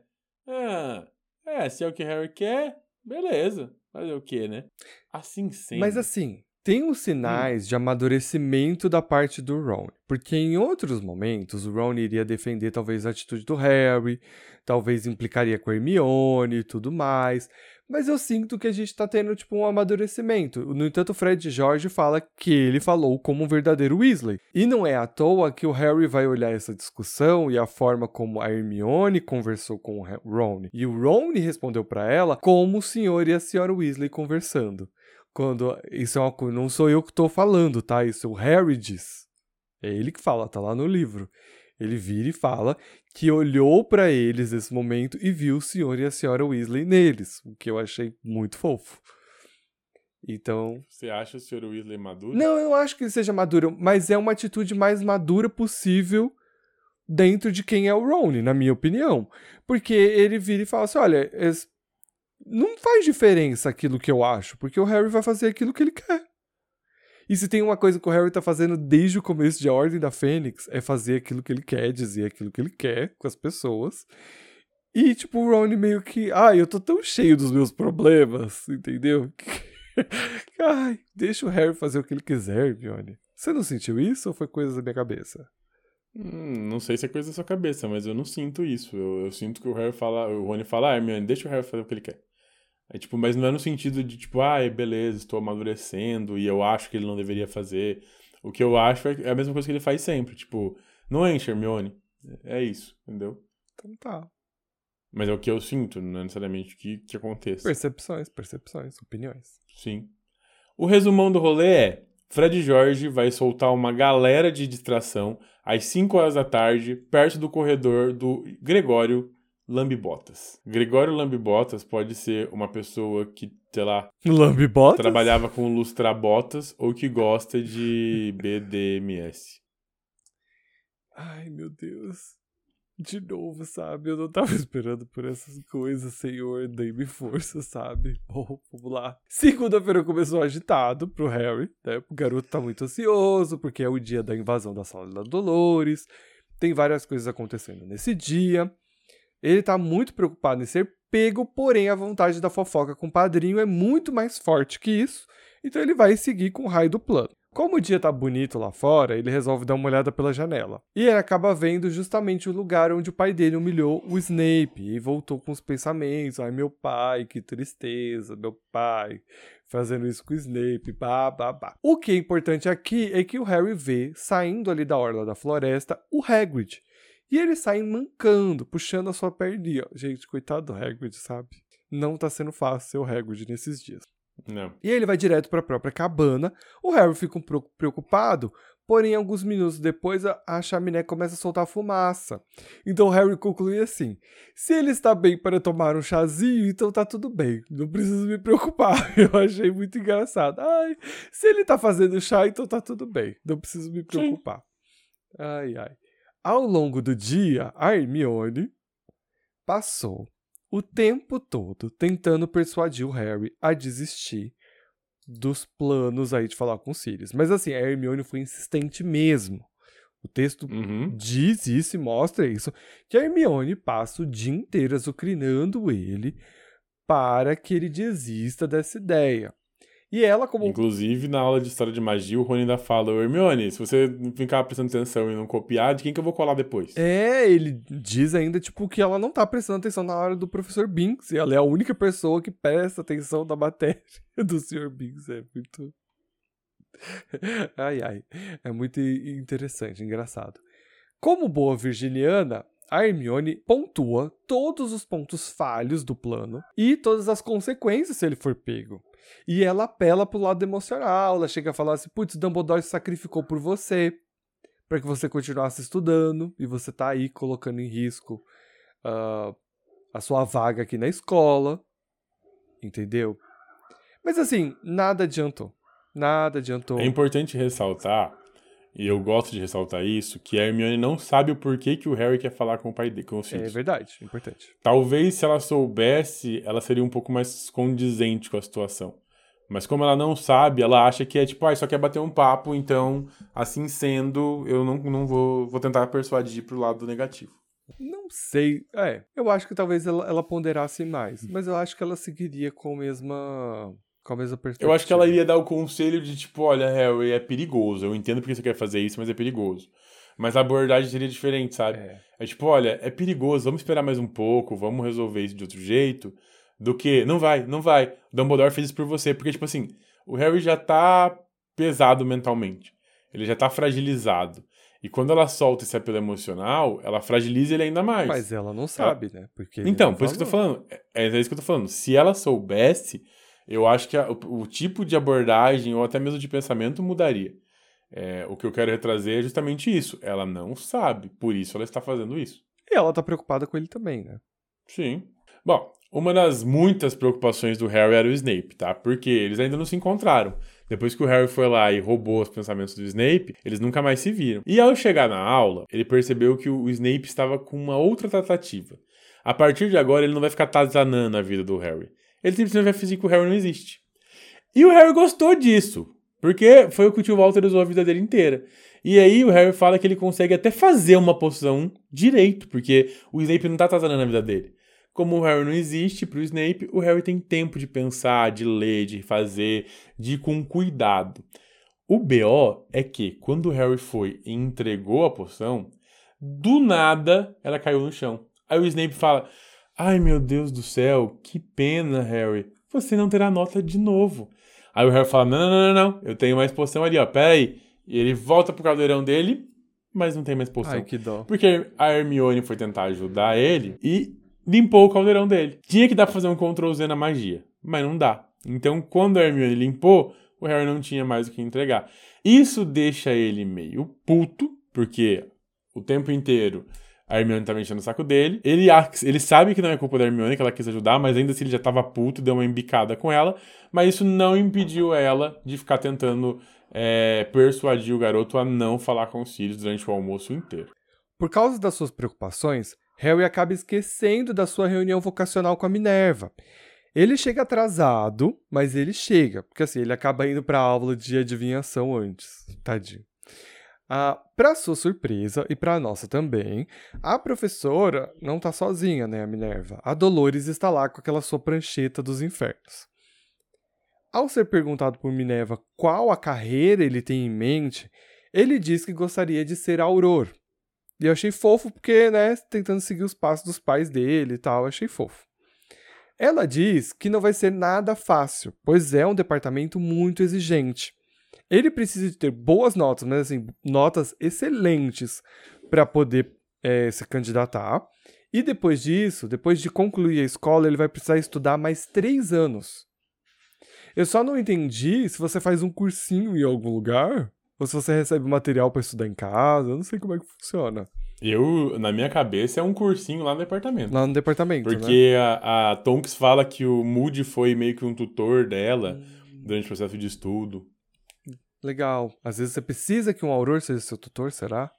Ah, é, se é o que Harry quer, beleza. Fazer o quê, né? Assim sendo. Mas assim, tem os sinais hum. de amadurecimento da parte do Ron. Porque em outros momentos o Ron iria defender talvez a atitude do Harry, talvez implicaria com a Hermione e tudo mais. Mas eu sinto que a gente tá tendo, tipo, um amadurecimento. No entanto, o Fred George fala que ele falou como um verdadeiro Weasley. E não é à toa que o Harry vai olhar essa discussão e a forma como a Hermione conversou com o Ron. E o Ron respondeu para ela como o senhor e a senhora Weasley conversando. Quando. Isso é uma coisa. Não sou eu que tô falando, tá? Isso o Harry diz. É ele que fala, tá lá no livro. Ele vira e fala que olhou para eles nesse momento e viu o senhor e a senhora Weasley neles, o que eu achei muito fofo. Então. Você acha o senhor Weasley maduro? Não, eu acho que ele seja maduro, mas é uma atitude mais madura possível dentro de quem é o Ron, na minha opinião. Porque ele vira e fala assim: olha, não faz diferença aquilo que eu acho, porque o Harry vai fazer aquilo que ele quer. E se tem uma coisa que o Harry tá fazendo desde o começo de A Ordem da Fênix, é fazer aquilo que ele quer, dizer aquilo que ele quer com as pessoas. E, tipo, o Ron meio que. Ai, eu tô tão cheio dos meus problemas, entendeu? *laughs* Ai, deixa o Harry fazer o que ele quiser, Hermione. Você não sentiu isso ou foi coisa da minha cabeça? Hum, não sei se é coisa da sua cabeça, mas eu não sinto isso. Eu, eu sinto que o Harry fala, o Rony fala, ah, Hermione, deixa o Harry fazer o que ele quer. É, tipo, mas não é no sentido de, tipo, ah, beleza, estou amadurecendo e eu acho que ele não deveria fazer. O que eu acho é, é a mesma coisa que ele faz sempre. Tipo, não enche, Hermione. É isso, entendeu? Então tá. Mas é o que eu sinto, não é necessariamente o que, que aconteça. Percepções, percepções, opiniões. Sim. O resumão do rolê é: Fred Jorge vai soltar uma galera de distração às 5 horas da tarde, perto do corredor do Gregório Lambibotas. Gregório Lambibotas pode ser uma pessoa que, sei lá, Lambibotas? trabalhava com lustrabotas ou que gosta de BDMS. Ai, meu Deus. De novo, sabe? Eu não tava esperando por essas coisas, senhor. Dei-me força, sabe? *laughs* Oh, vamos lá. Segunda-feira começou agitado pro Harry, né? O garoto tá muito ansioso, porque é o dia da invasão da sala da Dolores. Tem várias coisas acontecendo nesse dia. Ele tá muito preocupado em ser pego, porém a vontade da fofoca com o padrinho é muito mais forte que isso, então ele vai seguir com o raio do plano. Como o dia tá bonito lá fora, ele resolve dar uma olhada pela janela. E ele acaba vendo justamente o lugar onde o pai dele humilhou o Snape e voltou com os pensamentos: ai meu pai, que tristeza, meu pai fazendo isso com o Snape, bah. O que é importante aqui é que o Harry vê, saindo ali da orla da floresta, o Hagrid, e eles saem mancando, puxando a sua perninha. Gente, coitado do Hagrid, sabe? Não tá sendo fácil ser o Hagrid nesses dias. Não. E aí ele vai direto para a própria cabana. O Harry fica um pouco preocupado, porém, alguns minutos depois, a chaminé começa a soltar fumaça. Então o Harry conclui assim: se ele está bem para tomar um chazinho, então tá tudo bem. Não preciso me preocupar. *laughs* Eu achei muito engraçado. Ai, se ele tá fazendo chá, então tá tudo bem. Não preciso me preocupar. Sim. Ai, ai. Ao longo do dia, a Hermione passou o tempo todo tentando persuadir o Harry a desistir dos planos aí de falar com o Sirius. Mas assim, a Hermione foi insistente mesmo. O texto uhum. diz isso e mostra isso, que a Hermione passa o dia inteiro azucrinando ele para que ele desista dessa ideia. E ela, como. Inclusive, na aula de história de magia, o Rony ainda fala: Hermione, se você ficar prestando atenção e não copiar, de quem que eu vou colar depois? É, ele diz ainda, tipo, que ela não tá prestando atenção na hora do professor Binks. E ela é a única pessoa que presta atenção na matéria *laughs* do Sr. Binks. É muito. *laughs* ai, ai. É muito interessante, engraçado. Como boa virginiana, a Hermione pontua todos os pontos falhos do plano e todas as consequências se ele for pego. E ela apela pro lado emocional, ela chega a falar assim: putz, Dumbledore se sacrificou por você, para que você continuasse estudando, e você tá aí colocando em risco uh, a sua vaga aqui na escola. Entendeu? Mas assim, nada adiantou. Nada adiantou. É importante ressaltar, e eu gosto de ressaltar isso, que a Hermione não sabe o porquê que o Harry quer falar com o pai dele, com o É verdade, importante. Talvez se ela soubesse, ela seria um pouco mais condizente com a situação. Mas como ela não sabe, ela acha que é tipo, ah, só quer bater um papo, então, assim sendo, eu não, não vou, vou tentar persuadir pro lado negativo. Não sei. É, eu acho que talvez ela, ela ponderasse mais. Mas eu acho que ela seguiria com a mesma Com a mesma perspectiva. Eu acho que ela iria dar o conselho de tipo, olha, Harry, é perigoso. Eu entendo porque você quer fazer isso, mas é perigoso. Mas a abordagem seria diferente, sabe? É. É tipo, olha, é perigoso, vamos esperar mais um pouco, vamos resolver isso de outro jeito. Do que, não vai, não vai. Dumbledore fez isso por você. Porque, tipo assim, o Harry já tá pesado mentalmente. Ele já tá fragilizado. E quando ela solta esse apelo emocional, ela fragiliza ele ainda mais. Mas ela não sabe, né? Porque Então, por isso que eu tô falando. É, é isso que eu tô falando. Se ela soubesse, eu acho que a- o, o tipo de abordagem ou até mesmo de pensamento mudaria. É, o que eu quero retrazer é justamente isso. Ela não sabe, por isso ela está fazendo isso. E ela tá preocupada com ele também, né? Sim. Bom, uma das muitas preocupações do Harry era o Snape, tá? Porque eles ainda não se encontraram. Depois que o Harry foi lá e roubou os pensamentos do Snape, eles nunca mais se viram. E ao chegar na aula, ele percebeu que o Snape estava com uma outra tratativa. A partir de agora, ele não vai ficar tazanando a vida do Harry. Ele simplesmente vai fingir que o Harry não existe. E o Harry gostou disso, porque foi o que o tio Walter usou a vida dele inteira. E aí o Harry fala que ele consegue até fazer uma poção direito, porque o Snape não tá tazanando a vida dele. Como o Harry não existe pro Snape, o Harry tem tempo de pensar, de ler, de fazer, de ir com cuidado. O BO é que quando o Harry foi e entregou a poção, do nada ela caiu no chão. Aí o Snape fala: Ai meu Deus do céu, que pena, Harry. Você não terá nota de novo. Aí o Harry fala: Não, não, não, não. Eu tenho mais poção ali, ó. Pera aí. E ele volta pro caldeirão dele, mas não tem mais poção. Ai, que dó. Porque a Hermione foi tentar ajudar ele e limpou o caldeirão dele. Tinha que dar pra fazer um Ctrl Z na magia, mas não dá. Então, quando a Hermione limpou, o Harry não tinha mais o que entregar. Isso deixa ele meio puto, porque o tempo inteiro a Hermione tava enchendo o saco dele. Ele, ele sabe que não é culpa da Hermione, que ela quis ajudar, mas ainda assim ele já tava puto, deu uma embicada com ela. Mas isso não impediu ela de ficar tentando é, persuadir o garoto a não falar com os filhos durante o almoço inteiro. Por causa das suas preocupações, Harry acaba esquecendo da sua reunião vocacional com a Minerva. Ele chega atrasado, mas ele chega, porque assim, ele acaba indo para a aula de adivinhação antes, tadinho. Ah, para sua surpresa e para nossa também, a professora não tá sozinha, né, a Minerva. A Dolores está lá com aquela sua prancheta dos infernos. Ao ser perguntado por Minerva qual a carreira ele tem em mente, ele diz que gostaria de ser auror. E eu achei fofo porque, né, tentando seguir os passos dos pais dele e tal, achei fofo. Ela diz que não vai ser nada fácil, pois é um departamento muito exigente. Ele precisa de ter boas notas, mas assim, notas excelentes para poder eh, se candidatar. E depois disso, depois de concluir a escola, ele vai precisar estudar mais três anos. Eu só não entendi se você faz um cursinho em algum lugar ou se você recebe material para estudar em casa. Eu não sei como é que funciona. Eu, na minha cabeça, é um cursinho lá no departamento. Lá no departamento, né? Porque a, a Tonks fala que o Moody foi meio que um tutor dela durante o processo de estudo. Legal. Às vezes você precisa que um auror seja seu tutor, será?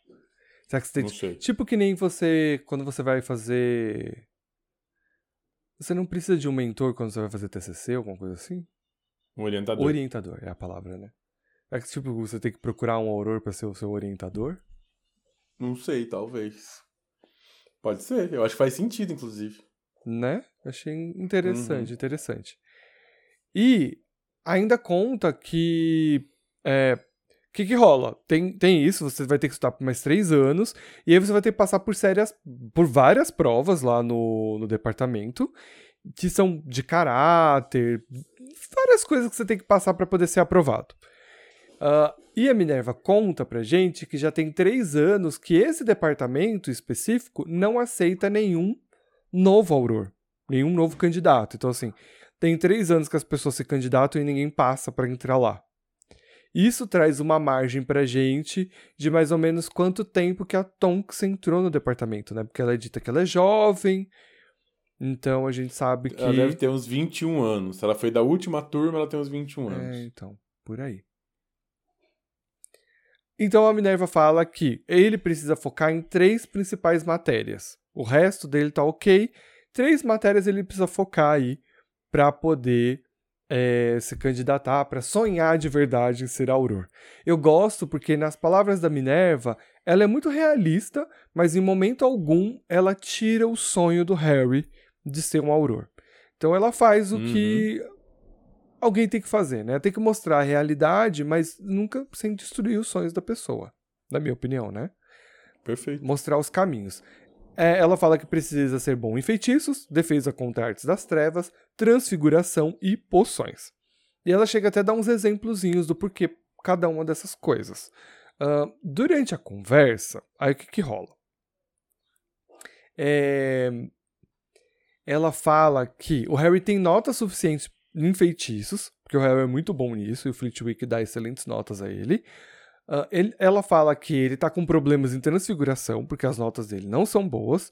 Será que você tem... Não sei. Tipo que nem você, quando você vai fazer... Você não precisa de um mentor quando você vai fazer TCC, alguma coisa assim? Um orientador. Orientador é a palavra, né? É que tipo, você tem que procurar um auror para ser o seu orientador? Não sei, talvez. Pode ser. Eu acho que faz sentido, inclusive. Né? Achei interessante, Uhum. interessante. E ainda conta que. É, que, que rola? Tem, tem isso, você vai ter que estudar por mais três anos, e aí você vai ter que passar por sérias, por várias provas lá no, no departamento, que são de caráter, várias coisas que você tem que passar para poder ser aprovado. Ah, e a Minerva conta pra gente que já tem três anos que esse departamento específico não aceita nenhum novo auror, nenhum novo candidato. Então, assim, tem três anos que as pessoas se candidatam e ninguém passa para entrar lá. Isso traz uma margem pra gente de mais ou menos quanto tempo que a Tonks entrou no departamento, né? Porque ela é dita que ela é jovem, então a gente sabe que. Ela deve ter uns 21 anos. Se ela foi da última turma, ela tem uns 21 anos. É, então, por aí. Então a Minerva fala que ele precisa focar em três principais matérias. O resto dele tá ok. Três matérias ele precisa focar aí para poder é, se candidatar, para sonhar de verdade em ser auror. Eu gosto porque nas palavras da Minerva, ela é muito realista, mas em momento algum ela tira o sonho do Harry de ser um auror. Então ela faz o Uhum. que alguém tem que fazer, né? Tem que mostrar a realidade, mas nunca sem destruir os sonhos da pessoa, na minha opinião, né? Perfeito. Mostrar os caminhos. É, ela fala que precisa ser bom em feitiços, defesa contra artes das trevas, transfiguração e poções. E ela chega até a dar uns exemplozinhos do porquê cada uma dessas coisas. Uh, durante a conversa, aí o que, que rola? É... Ela fala que o Harry tem notas suficientes em feitiços, porque o Harry é muito bom nisso, e o Flitwick dá excelentes notas a ele. Uh, ele, ela fala que ele tá com problemas em transfiguração, porque as notas dele não são boas,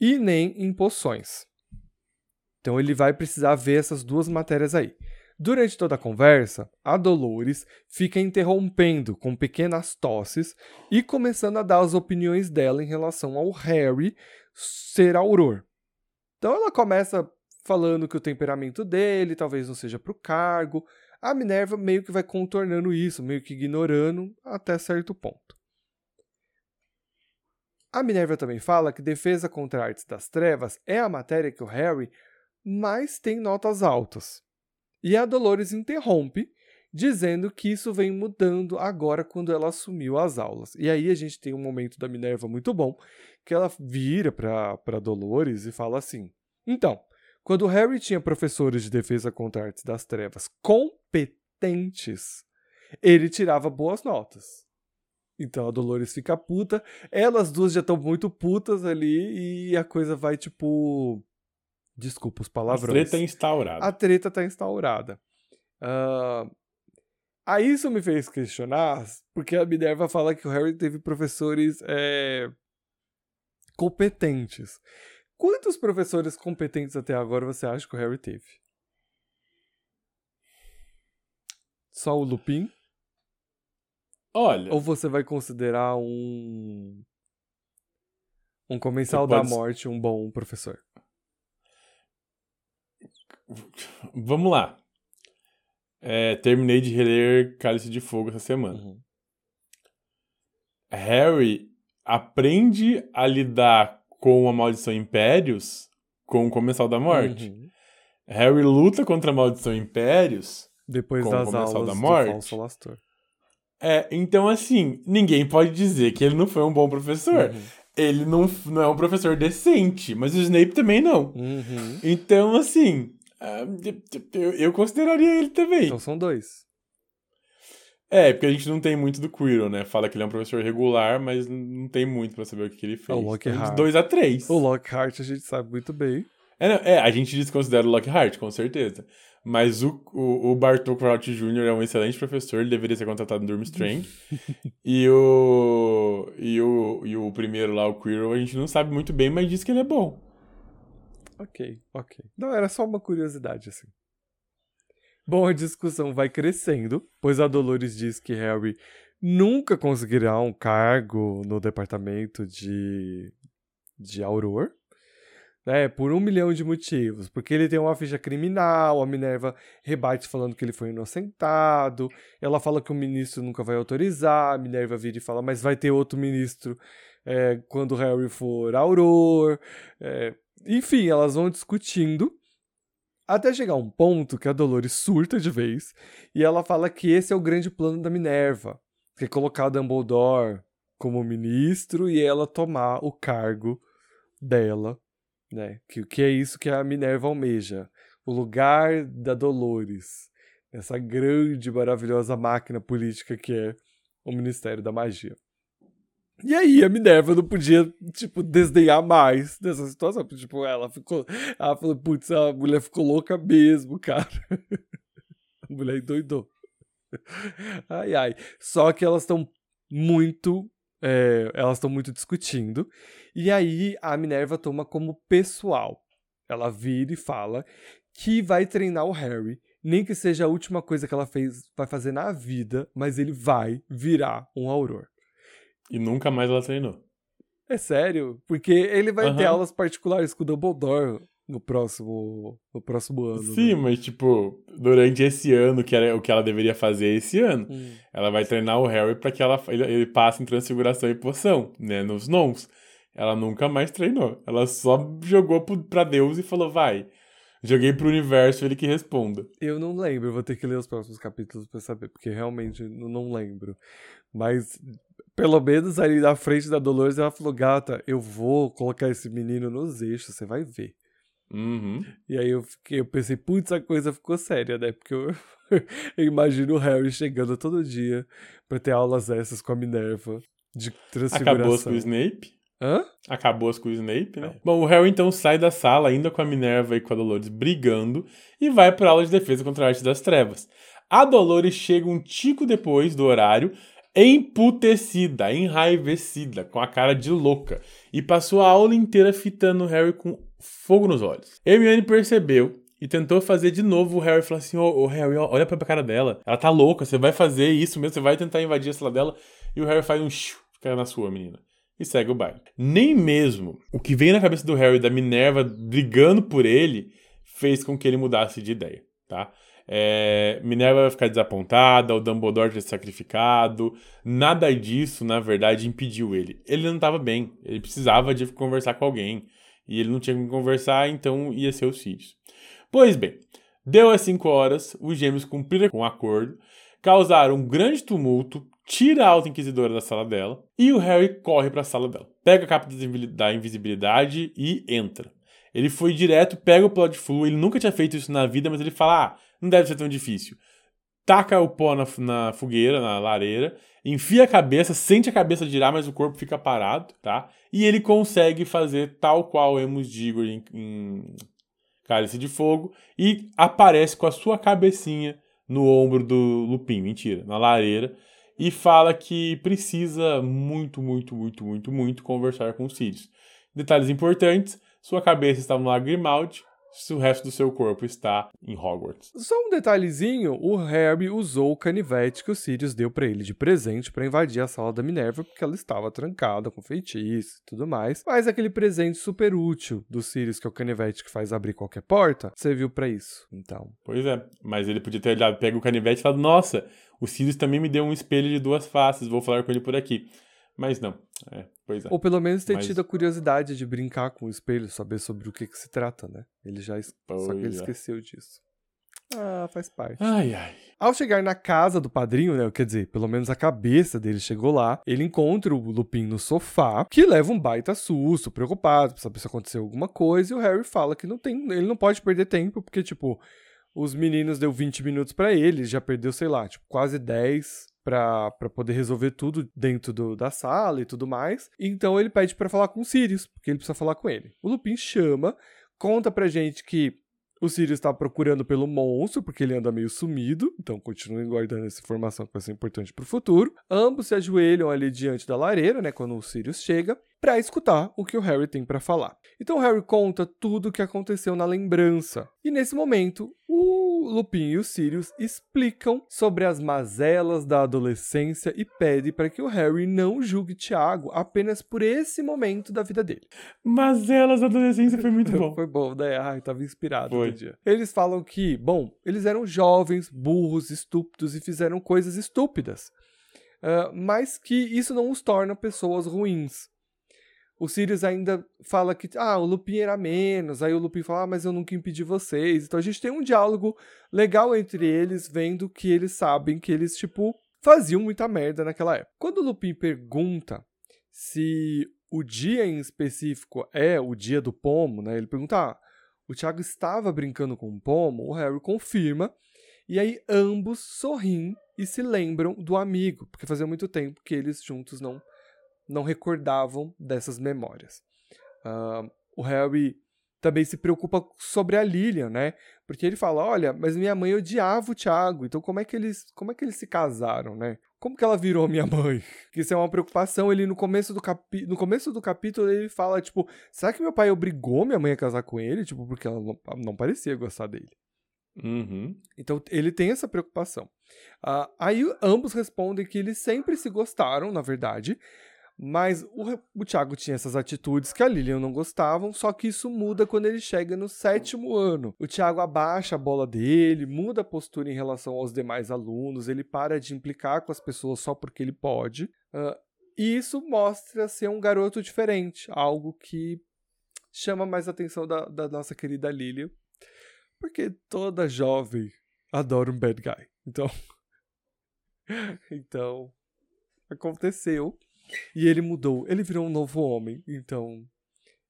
e nem em poções. Então ele vai precisar ver essas duas matérias aí. Durante toda a conversa, a Dolores fica interrompendo com pequenas tosses e começando a dar as opiniões dela em relação ao Harry ser auror. Então ela começa falando que o temperamento dele talvez não seja para o cargo. A Minerva meio que vai contornando isso, meio que ignorando até certo ponto. A Minerva também fala que defesa contra artes das trevas é a matéria que o Harry mais tem notas altas. E a Dolores interrompe, dizendo que isso vem mudando agora quando ela assumiu as aulas. E aí a gente tem um momento da Minerva muito bom, que ela vira para Dolores e fala assim: Então, quando Harry tinha professores de defesa contra artes das trevas competentes, ele tirava boas notas. Então a Dolores fica puta, elas duas já estão muito putas ali e a coisa vai tipo Desculpa os palavrões. A treta é instaurada. A treta tá instaurada. Uh, aí isso me fez questionar, porque a Minerva fala que o Harry teve professores é, competentes. Quantos professores competentes até agora você acha que o Harry teve? Só o Lupin? Olha. Ou você vai considerar um. Um comensal da morte um bom professor? Vamos lá. É, terminei de reler Cálice de Fogo essa semana. Uhum. Harry aprende a lidar com a maldição Impérios com o Comensal da Morte. Uhum. Harry luta contra a maldição Impérios depois com das o Comensal aulas da Morte. É, então assim, ninguém pode dizer que ele não foi um bom professor. Uhum. Ele não, não é um professor decente, mas o Snape também não. Uhum. Então, assim, ah, eu, eu consideraria ele também. Então são dois. É, porque a gente não tem muito do Quirrell, né? Fala que ele é um professor regular, mas não tem muito pra saber o que, que ele fez. O Lockhart. Então, de 2 a 3. O Lockhart a gente sabe muito bem. É, não, é a gente desconsidera o Lockhart, com certeza. Mas o, o, o Bartol Crouch Jr. é um excelente professor, ele deveria ser contratado no Durmstrang. *laughs* e, o, e, o, e o primeiro lá, o Quirrell, a gente não sabe muito bem, mas diz que ele é bom. Ok, ok. Não, era só uma curiosidade, assim. Bom, a discussão vai crescendo, pois a Dolores diz que Harry nunca conseguirá um cargo no departamento de, de Auror, né, por um milhão de motivos. Porque ele tem uma ficha criminal, a Minerva rebate falando que ele foi inocentado, ela fala que o ministro nunca vai autorizar, a Minerva vira e fala, mas vai ter outro ministro é, quando Harry for Auror. É, enfim, elas vão discutindo até chegar um ponto que a Dolores surta de vez e ela fala que esse é o grande plano da Minerva, que é colocar Dumbledore como ministro e ela tomar o cargo dela, né? Que, que é isso que a Minerva almeja, o lugar da Dolores, essa grande, maravilhosa máquina política que é o Ministério da Magia. E aí a Minerva não podia, tipo, desdenhar mais dessa situação. Tipo, ela ficou. Ela falou, putz, a mulher ficou louca mesmo, cara. *laughs* a mulher endoidou. Ai, ai. Só que elas estão muito. É, elas estão muito discutindo. E aí a Minerva toma como pessoal. Ela vira e fala que vai treinar o Harry. Nem que seja a última coisa que ela fez, vai fazer na vida, mas ele vai virar um auror. E nunca mais ela treinou. É sério? Porque ele vai uhum. ter aulas particulares com o Dumbledore no próximo, no próximo ano. Sim, né? mas tipo, durante esse ano, que era o que ela deveria fazer esse ano, hum. ela vai treinar o Harry para que ela, ele, ele passe em transfiguração e poção, né, nos nons. Ela nunca mais treinou. Ela só jogou pro, pra Deus e falou, vai. Joguei pro universo ele que responda. Eu não lembro, vou ter que ler os próximos capítulos pra saber, porque realmente não lembro. Mas, pelo menos ali na frente da Dolores, ela falou: gata, eu vou colocar esse menino nos eixos, você vai ver. Uhum. E aí eu, fiquei, eu pensei, putz, a coisa ficou séria, né? Porque eu, *laughs* eu imagino o Harry chegando todo dia pra ter aulas essas com a Minerva de transfiguração. Acabou com o Snape? Hã? Acabou com o Snape, né? É. Bom, o Harry então sai da sala, ainda com a Minerva e com a Dolores brigando, e vai pra aula de defesa contra a arte das trevas. A Dolores chega um tico depois do horário, emputecida, enraivecida, com a cara de louca, e passou a aula inteira fitando Harry com fogo nos olhos. Hermione percebeu e tentou fazer de novo o Harry falou assim: Ô oh, Harry, olha pra cara dela. Ela tá louca, você vai fazer isso mesmo, você vai tentar invadir a sala dela. E o Harry faz um shoo, fica na sua, menina. E segue o baile. Nem mesmo o que veio na cabeça do Harry da Minerva brigando por ele fez com que ele mudasse de ideia, tá? É, Minerva vai ficar desapontada, o Dumbledore ter sacrificado. Nada disso, na verdade, impediu ele. Ele não estava bem, ele precisava de conversar com alguém. E ele não tinha com conversar, então ia ser os Sirius. Pois bem, deu as 5 horas, os gêmeos cumpriram com o um acordo, causaram um grande tumulto, tira a Alta Inquisidora da sala dela e o Harry corre para a sala dela. Pega a capa da invisibilidade e entra. Ele foi direto, pega o plot flu, ele nunca tinha feito isso na vida, mas ele fala: ah, não deve ser tão difícil. Taca o pó na, na fogueira, na lareira, enfia a cabeça, sente a cabeça girar, mas o corpo fica parado, tá? E ele consegue fazer tal qual Emus Digor em, em Cálice de Fogo e aparece com a sua cabecinha no ombro do Lupin, mentira, na lareira, e fala que precisa muito, muito, muito, muito, muito conversar com os Sirius. Detalhes importantes, sua cabeça está no Lago Grimaldi, se o resto do seu corpo está em Hogwarts. Só um detalhezinho, o Harry usou o canivete que o Sirius deu para ele de presente para invadir a sala da Minerva porque ela estava trancada com feitiço e tudo mais. Mas aquele presente super útil do Sirius, que é o canivete que faz abrir qualquer porta, serviu para isso. Então. Pois é, mas ele podia ter olhado, pega o canivete e falado: "Nossa, o Sirius também me deu um espelho de duas faces, vou falar com ele por aqui". Mas não. É, pois é. Ou pelo menos ter Mas... tido a curiosidade de brincar com o espelho, saber sobre o que, que se trata, né? Ele já. Pois Só que ele é. esqueceu disso. Ah, faz parte. Ai, ai. Ao chegar na casa do padrinho, né? Quer dizer, pelo menos a cabeça dele chegou lá. Ele encontra o Lupin no sofá, que leva um baita susto, preocupado, pra saber se aconteceu alguma coisa. E o Harry fala que não tem. Ele não pode perder tempo, porque, tipo, os meninos deu 20 minutos para ele, já perdeu, sei lá, tipo, quase 10 para poder resolver tudo dentro do, da sala e tudo mais. Então ele pede para falar com o Sirius, porque ele precisa falar com ele. O Lupin chama, conta pra gente que o Sirius está procurando pelo monstro, porque ele anda meio sumido, então continuem guardando essa informação que vai ser importante para o futuro. Ambos se ajoelham ali diante da lareira, né, quando o Sirius chega, para escutar o que o Harry tem para falar. Então o Harry conta tudo o que aconteceu na lembrança. E nesse momento, o Lupin e o Sirius explicam sobre as mazelas da adolescência e pedem para que o Harry não julgue Tiago apenas por esse momento da vida dele. Mazelas da adolescência foi muito *laughs* bom. foi bom, né? Ai, tava inspirado foi. no dia. Eles falam que, bom, eles eram jovens, burros, estúpidos e fizeram coisas estúpidas. Uh, mas que isso não os torna pessoas ruins o Sirius ainda fala que ah, o Lupin era menos, aí o Lupin fala, ah, mas eu nunca impedi vocês. Então a gente tem um diálogo legal entre eles, vendo que eles sabem que eles, tipo, faziam muita merda naquela época. Quando o Lupin pergunta se o dia em específico é o dia do pomo, né? Ele pergunta, ah, o Thiago estava brincando com o pomo, o Harry confirma, e aí ambos sorriem e se lembram do amigo, porque fazia muito tempo que eles juntos não não recordavam dessas memórias. Uh, o Harry também se preocupa sobre a Lilian, né? Porque ele fala, olha, mas minha mãe odiava o Thiago, então como é que eles, como é que eles se casaram, né? Como que ela virou minha mãe? Que *laughs* isso é uma preocupação. Ele no começo do capi... no começo do capítulo ele fala tipo, será que meu pai obrigou minha mãe a casar com ele? Tipo, porque ela não, não parecia gostar dele. Uhum. Então ele tem essa preocupação. Uh, aí ambos respondem que eles sempre se gostaram, na verdade, mas o, o Thiago tinha essas atitudes que a Lilian não gostavam, só que isso muda quando ele chega no sétimo ano. O Thiago abaixa a bola dele, muda a postura em relação aos demais alunos, ele para de implicar com as pessoas só porque ele pode. Uh, e isso mostra ser um garoto diferente, algo que chama mais a atenção da, da nossa querida Lilian. Porque toda jovem adora um bad guy. Então. *laughs* então. Aconteceu. E ele mudou. Ele virou um novo homem. Então.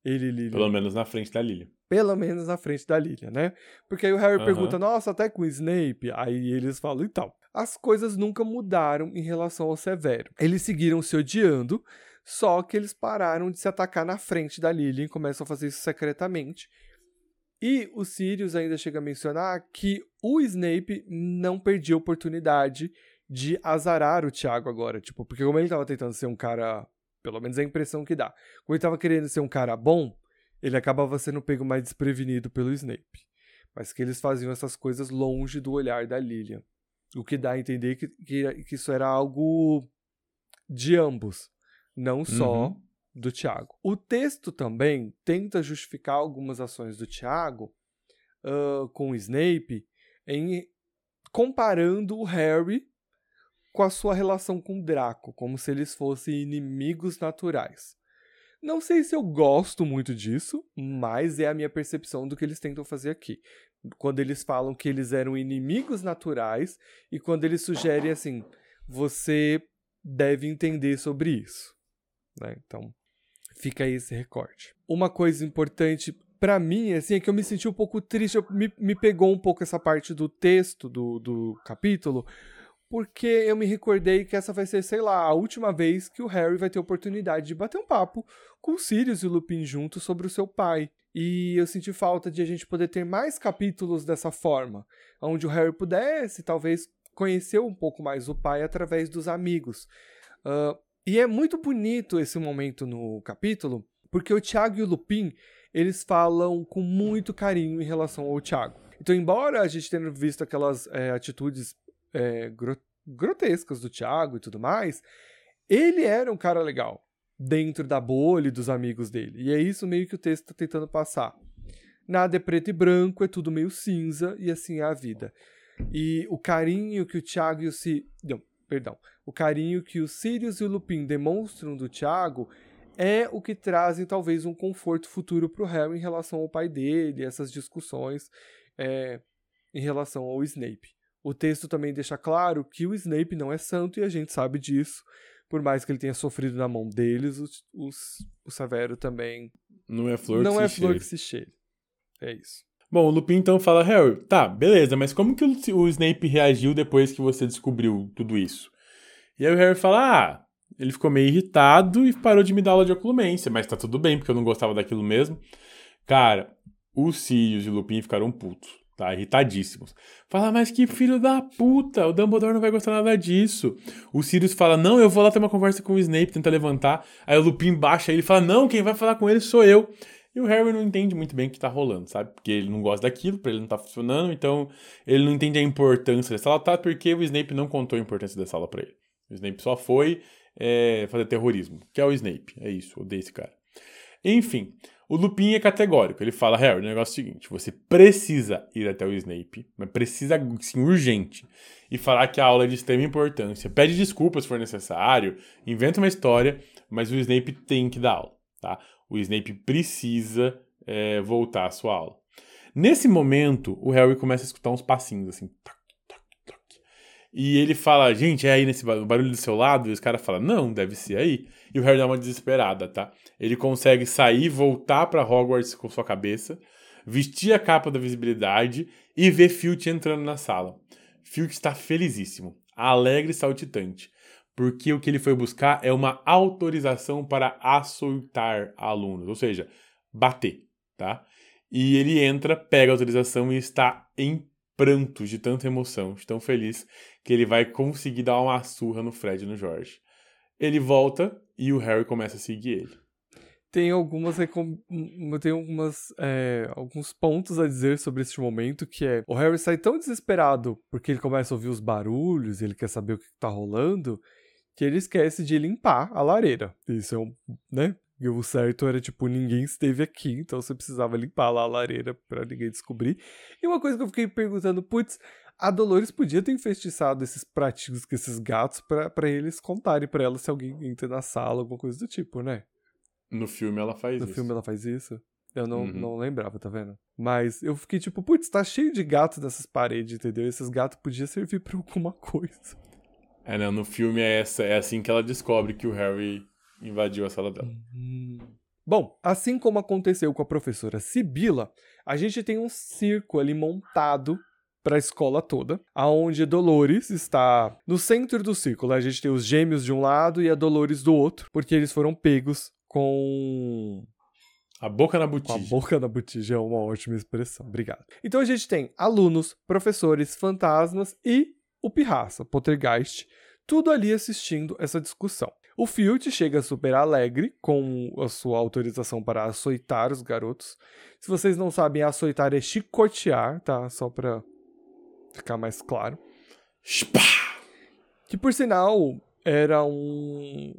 Ele, Lily. Pelo menos na frente da Lily. Pelo menos na frente da Lilia, né? Porque aí o Harry Aham. pergunta, nossa, até com o Snape. Aí eles falam, então. As coisas nunca mudaram em relação ao Severo. Eles seguiram se odiando, só que eles pararam de se atacar na frente da Lily e começam a fazer isso secretamente. E o Sirius ainda chega a mencionar que o Snape não perdia a oportunidade de azarar o Thiago agora. Tipo, porque como ele tava tentando ser um cara. Pelo menos é a impressão que dá. Como ele tava querendo ser um cara bom, ele acabava sendo pego mais desprevenido pelo Snape. Mas que eles faziam essas coisas longe do olhar da Lilian. O que dá a entender que, que, que isso era algo de ambos, não só Uhum. do Tiago. O texto também tenta justificar algumas ações do Tiago ah, com o Snape em comparando o Harry com a sua relação com Draco, como se eles fossem inimigos naturais. Não sei se eu gosto muito disso, mas é a minha percepção do que eles tentam fazer aqui. Quando eles falam que eles eram inimigos naturais e quando eles sugerem assim, você deve entender sobre isso. né? Então, fica aí esse recorte. Uma coisa importante pra mim, assim, é que eu me senti um pouco triste, eu- me, me pegou um pouco essa parte do texto do, do capítulo, porque eu me recordei que essa vai ser, sei lá, a última vez que o Harry vai ter oportunidade de bater um papo com o Sirius e o Lupin juntos sobre o seu pai. E eu senti falta de a gente poder ter mais capítulos dessa forma, onde o Harry pudesse, talvez, conhecer um pouco mais o pai através dos amigos. Ah, e é muito bonito esse momento no capítulo, porque o Tiago e o Lupin, eles falam com muito carinho em relação ao Tiago. Então, embora a gente tenha visto aquelas é, atitudes é, gro- grotescas do Tiago e tudo mais, ele era um cara legal dentro da bolha e dos amigos dele. E é isso meio que o texto está tentando passar. Nada é preto e branco, é tudo meio cinza e assim é a vida. E o carinho que o Tiago e o Si... Não, perdão. O carinho que o Sirius e o Lupin demonstram do Tiago é o que trazem talvez um conforto futuro para o Harry em relação ao pai dele, essas discussões é, em relação ao Snape. O texto também deixa claro que o Snape não é santo e a gente sabe disso. Por mais que ele tenha sofrido na mão deles, os, os- o Severo também Não é flor não que é se flor cheire. que se cheire. É isso. Bom, o Lupin então fala, Harry, tá, beleza, mas como que o, o Snape reagiu depois que você descobriu tudo isso? E aí o Harry fala, ah, ele ficou meio irritado e parou de me dar aula de oculência, mas tá tudo bem, porque eu não gostava daquilo mesmo. Cara, o Sirius e o Lupin ficaram putos, tá? Irritadíssimos. Fala, mas que filho da puta, o Dumbledore não vai gostar nada disso. O Sirius fala, não, eu vou lá ter uma conversa com o Snape, tenta levantar. Aí o Lupin baixa ele e fala, não, quem vai falar com ele sou eu. E o Harry não entende muito bem o que tá rolando, sabe? Porque ele não gosta daquilo, pra ele não tá funcionando, então ele não entende a importância dessa aula, tá? Porque o Snape não contou a importância dessa aula pra ele. O Snape só foi é, fazer terrorismo, que é o Snape. É isso, odeio esse cara. Enfim, o Lupin é categórico. Ele fala, Harry, o negócio é o seguinte, você precisa ir até o Snape, mas precisa, assim, urgente, e falar que a aula é de extrema importância. Pede desculpas se for necessário, inventa uma história, mas o Snape tem que dar aula, tá? O Snape precisa é, voltar à sua aula. Nesse momento, o Harry começa a escutar uns passinhos, assim, toc. E ele fala, gente, é aí nesse ba- barulho do seu lado? E os caras falam, não, deve ser aí. E o Harry dá uma desesperada, tá? Ele consegue sair, voltar pra Hogwarts com sua cabeça, vestir a capa da visibilidade e ver Filch entrando na sala. Filch está felizíssimo, alegre e saltitante, porque o que ele foi buscar é uma autorização para açoitar alunos, ou seja, bater, tá? E ele entra, pega a autorização e está em prantos de tanta emoção, de tão feliz que ele vai conseguir dar uma surra no Fred e no Jorge. Ele volta e o Harry começa a seguir ele. Tem algumas hum, tem algumas é, alguns pontos a dizer sobre este momento que é o Harry sai tão desesperado porque ele começa a ouvir os barulhos, ele quer saber o que tá rolando, que ele esquece de limpar a lareira. Isso é um, né? E o certo era tipo ninguém esteve aqui, então você precisava limpar lá a lareira pra ninguém descobrir. E uma coisa que eu fiquei perguntando, putz, a Dolores podia ter enfeitiçado esses pratinhos com esses gatos pra pra eles contarem pra ela se alguém entra na sala, alguma coisa do tipo, né? No filme ela faz No isso. filme ela faz isso. Eu não, Uhum. não lembrava, tá vendo? Mas eu fiquei tipo, putz, tá cheio de gatos nessas paredes, entendeu? Esses gatos podiam servir pra alguma coisa. É, não, no filme é, essa, é assim que ela descobre que o Harry invadiu a sala dela. Hum. Bom, assim como aconteceu com a professora Sibila, a gente tem um circo ali montado para a escola toda, aonde Dolores está no centro do círculo. A gente tem os gêmeos de um lado e a Dolores do outro, porque eles foram pegos com A boca na com a botija. boca na botija é uma ótima expressão. Obrigado. Então a gente tem alunos, professores, fantasmas e o Pirraça, Poltergeist, tudo ali assistindo essa discussão. O Filt chega super alegre com a sua autorização para açoitar os garotos. Se vocês não sabem, açoitar é chicotear, tá? Só pra ficar mais claro. Que por sinal era um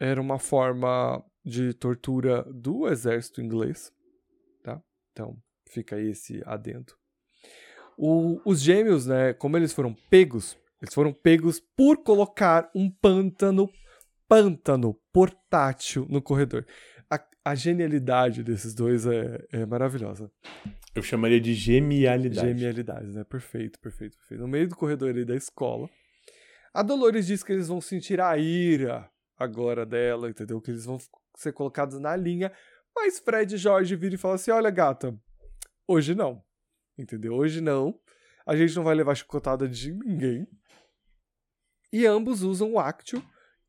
era uma forma de tortura do exército inglês, tá? Então fica aí esse adendo. O- os gêmeos, né? Como eles foram pegos, eles foram pegos por colocar um pântano pântano portátil no corredor. A, genialidade desses dois é, é maravilhosa. Eu chamaria de genialidade. Genialidade, né? Perfeito, perfeito, perfeito. No meio do corredor ali da escola. A Dolores diz que eles vão sentir a ira agora dela, entendeu? Que eles vão ser colocados na linha. Mas Fred e Jorge viram e falam assim: olha, gata, hoje não. Entendeu? Hoje não. A gente não vai levar chicotada de ninguém. E ambos usam o Actio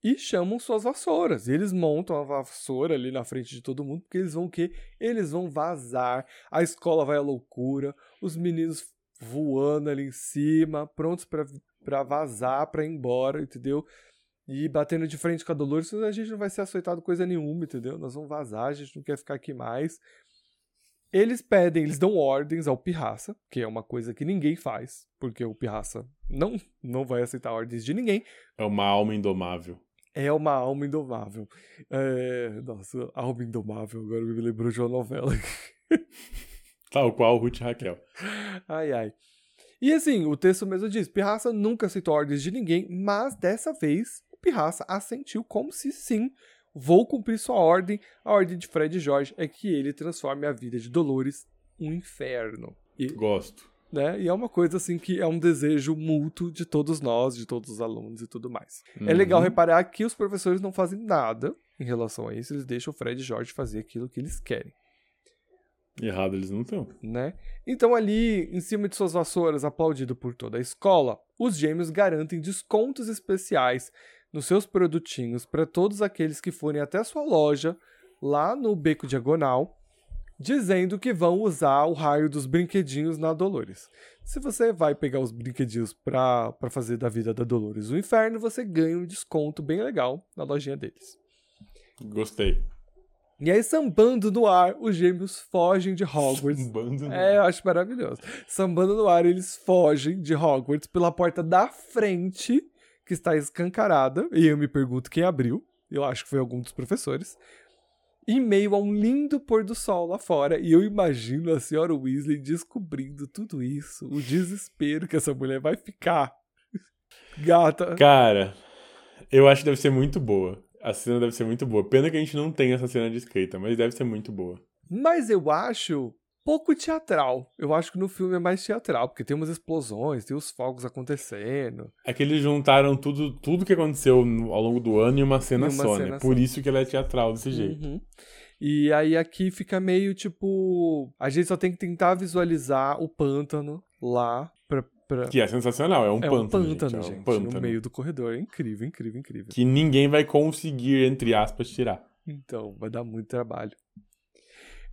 e chamam suas vassouras. Eles montam a vassoura ali na frente de todo mundo, porque eles vão o quê? Eles vão vazar. A escola vai à loucura. Os meninos voando ali em cima, prontos pra vazar, pra ir embora, entendeu? E batendo de frente com a Dolores, a gente não vai ser açoitado coisa nenhuma, entendeu? Nós vamos vazar, a gente não quer ficar aqui mais. Eles pedem, eles dão ordens ao Pirraça, que é uma coisa que ninguém faz, porque o Pirraça não, não vai aceitar ordens de ninguém. É uma alma indomável. É uma alma indomável. É... Nossa, alma indomável, agora me lembrou de uma novela. *laughs* Tal qual Ruth Raquel. Ai, ai. E assim, o texto mesmo diz: Pirraça nunca aceitou ordens de ninguém, mas dessa vez o Pirraça assentiu como se sim, vou cumprir sua ordem. A ordem de Fred e Jorge é que ele transforme a vida de Dolores um inferno. E, Gosto. Né, e é uma coisa assim que é um desejo mútuo de todos nós, de todos os alunos e tudo mais. É Uhum. legal reparar que os professores não fazem nada em relação a isso, eles deixam o Fred e Jorge fazer aquilo que eles querem. Errado eles não estão. né? Então ali, em cima de suas vassouras, aplaudido por toda a escola, os gêmeos garantem descontos especiais nos seus produtinhos para todos aqueles que forem até sua loja lá no Beco Diagonal, dizendo que vão usar o raio dos brinquedinhos na Dolores. Se você vai pegar os brinquedinhos para fazer da vida da Dolores o inferno, você ganha um desconto bem legal na lojinha deles. Gostei. E aí, sambando no ar, os gêmeos fogem de Hogwarts Um bando. é, eu acho maravilhoso. Sambando no ar, eles fogem de Hogwarts pela porta da frente, que está escancarada. E eu me pergunto quem abriu. Eu acho que foi algum dos professores. Em meio a um lindo pôr do sol lá fora. E eu imagino a senhora Weasley descobrindo tudo isso. O desespero que essa mulher vai ficar. *laughs* Gata. Cara, eu acho que deve ser muito boa. A cena deve ser muito boa. Pena que a gente não tem essa cena de escrita, mas deve ser muito boa. Mas eu acho pouco teatral. Eu acho que no filme é mais teatral, porque tem umas explosões, tem os fogos acontecendo. É que eles juntaram tudo, tudo que aconteceu ao longo do ano em uma cena Em uma só, cena né? só. Por isso que ela é teatral desse jeito. Uhum. E aí aqui fica meio tipo. A gente só tem que tentar visualizar o pântano lá pra. pra... Que é sensacional, é um é pântano. um pântano, gente, gente, é um pântano. no meio do corredor. É incrível, incrível, incrível. Que ninguém vai conseguir, entre aspas, tirar. Então, vai dar muito trabalho.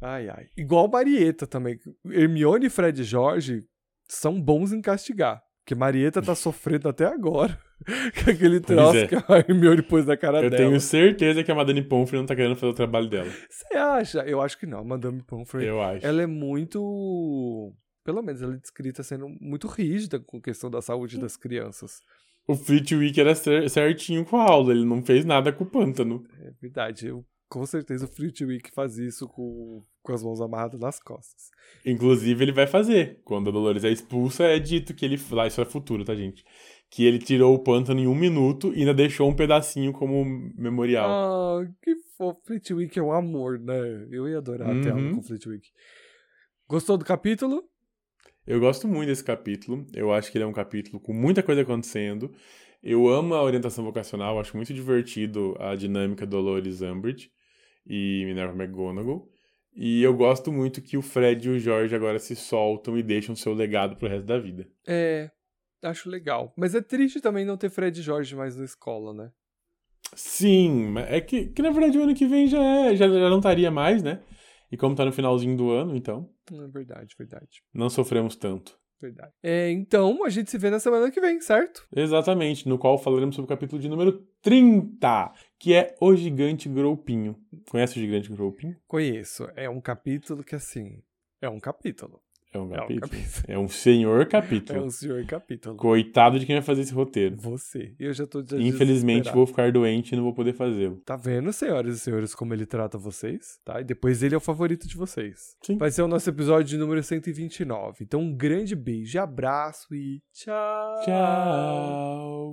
Ai, ai. Igual Marieta também. Hermione, Fred e Jorge são bons em castigar. Porque Marieta tá sofrendo até agora. *laughs* Com aquele troço é. que a Hermione pôs na cara Eu dela. tenho certeza que a Madame Pomfrey não tá querendo fazer o trabalho dela. Você acha? Eu acho que não. A Madame Pomfrey Eu acho. ela é muito. Pelo menos ela é descrita sendo muito rígida com a questão da saúde das crianças. O Flitwick era cer- certinho com a aula, ele não fez nada com o pântano. É verdade. Eu, com certeza o Flitwick faz isso com, com as mãos amarradas nas costas. Inclusive, ele vai fazer. Quando a Dolores é expulsa, é dito que ele. Lá, isso é futuro, tá, gente? que ele tirou o pântano em um minuto e ainda deixou um pedacinho como memorial. Ah, que fofo. Flitwick é um amor, né? Eu ia adorar a tela Uhum. com Flitwick. Gostou do capítulo? Eu gosto muito desse capítulo. Eu acho que ele é um capítulo com muita coisa acontecendo. Eu amo a orientação vocacional, acho muito divertido a dinâmica Dolores Umbridge e Minerva McGonagall. E eu gosto muito que o Fred e o George agora se soltam e deixam seu legado pro resto da vida. É, acho legal. Mas é triste também não ter Fred e Jorge mais na escola, né? Sim, mas é que, que na verdade o ano que vem já é, já, já não estaria mais, né? E como tá no finalzinho do ano, então É verdade, verdade, não sofremos tanto. Verdade. É, então, a gente se vê na semana que vem, certo? Exatamente, no qual falaremos sobre o capítulo de número 30, que é O Gigante Groupinho. Conhece o Gigante Groupinho? Conheço. É um capítulo que, assim, é um capítulo. É um É um capítulo. É um senhor *laughs* É capítulo. um senhor capítulo. Coitado de quem vai fazer esse roteiro. Você. Eu já tô já Infelizmente vou ficar doente e não vou poder fazê-lo. Tá vendo, senhoras e senhores, como ele trata vocês? Tá? E depois ele é o favorito de vocês. Sim. Vai ser o nosso episódio de número 129. Então, um grande beijo abraço e tchau. Tchau.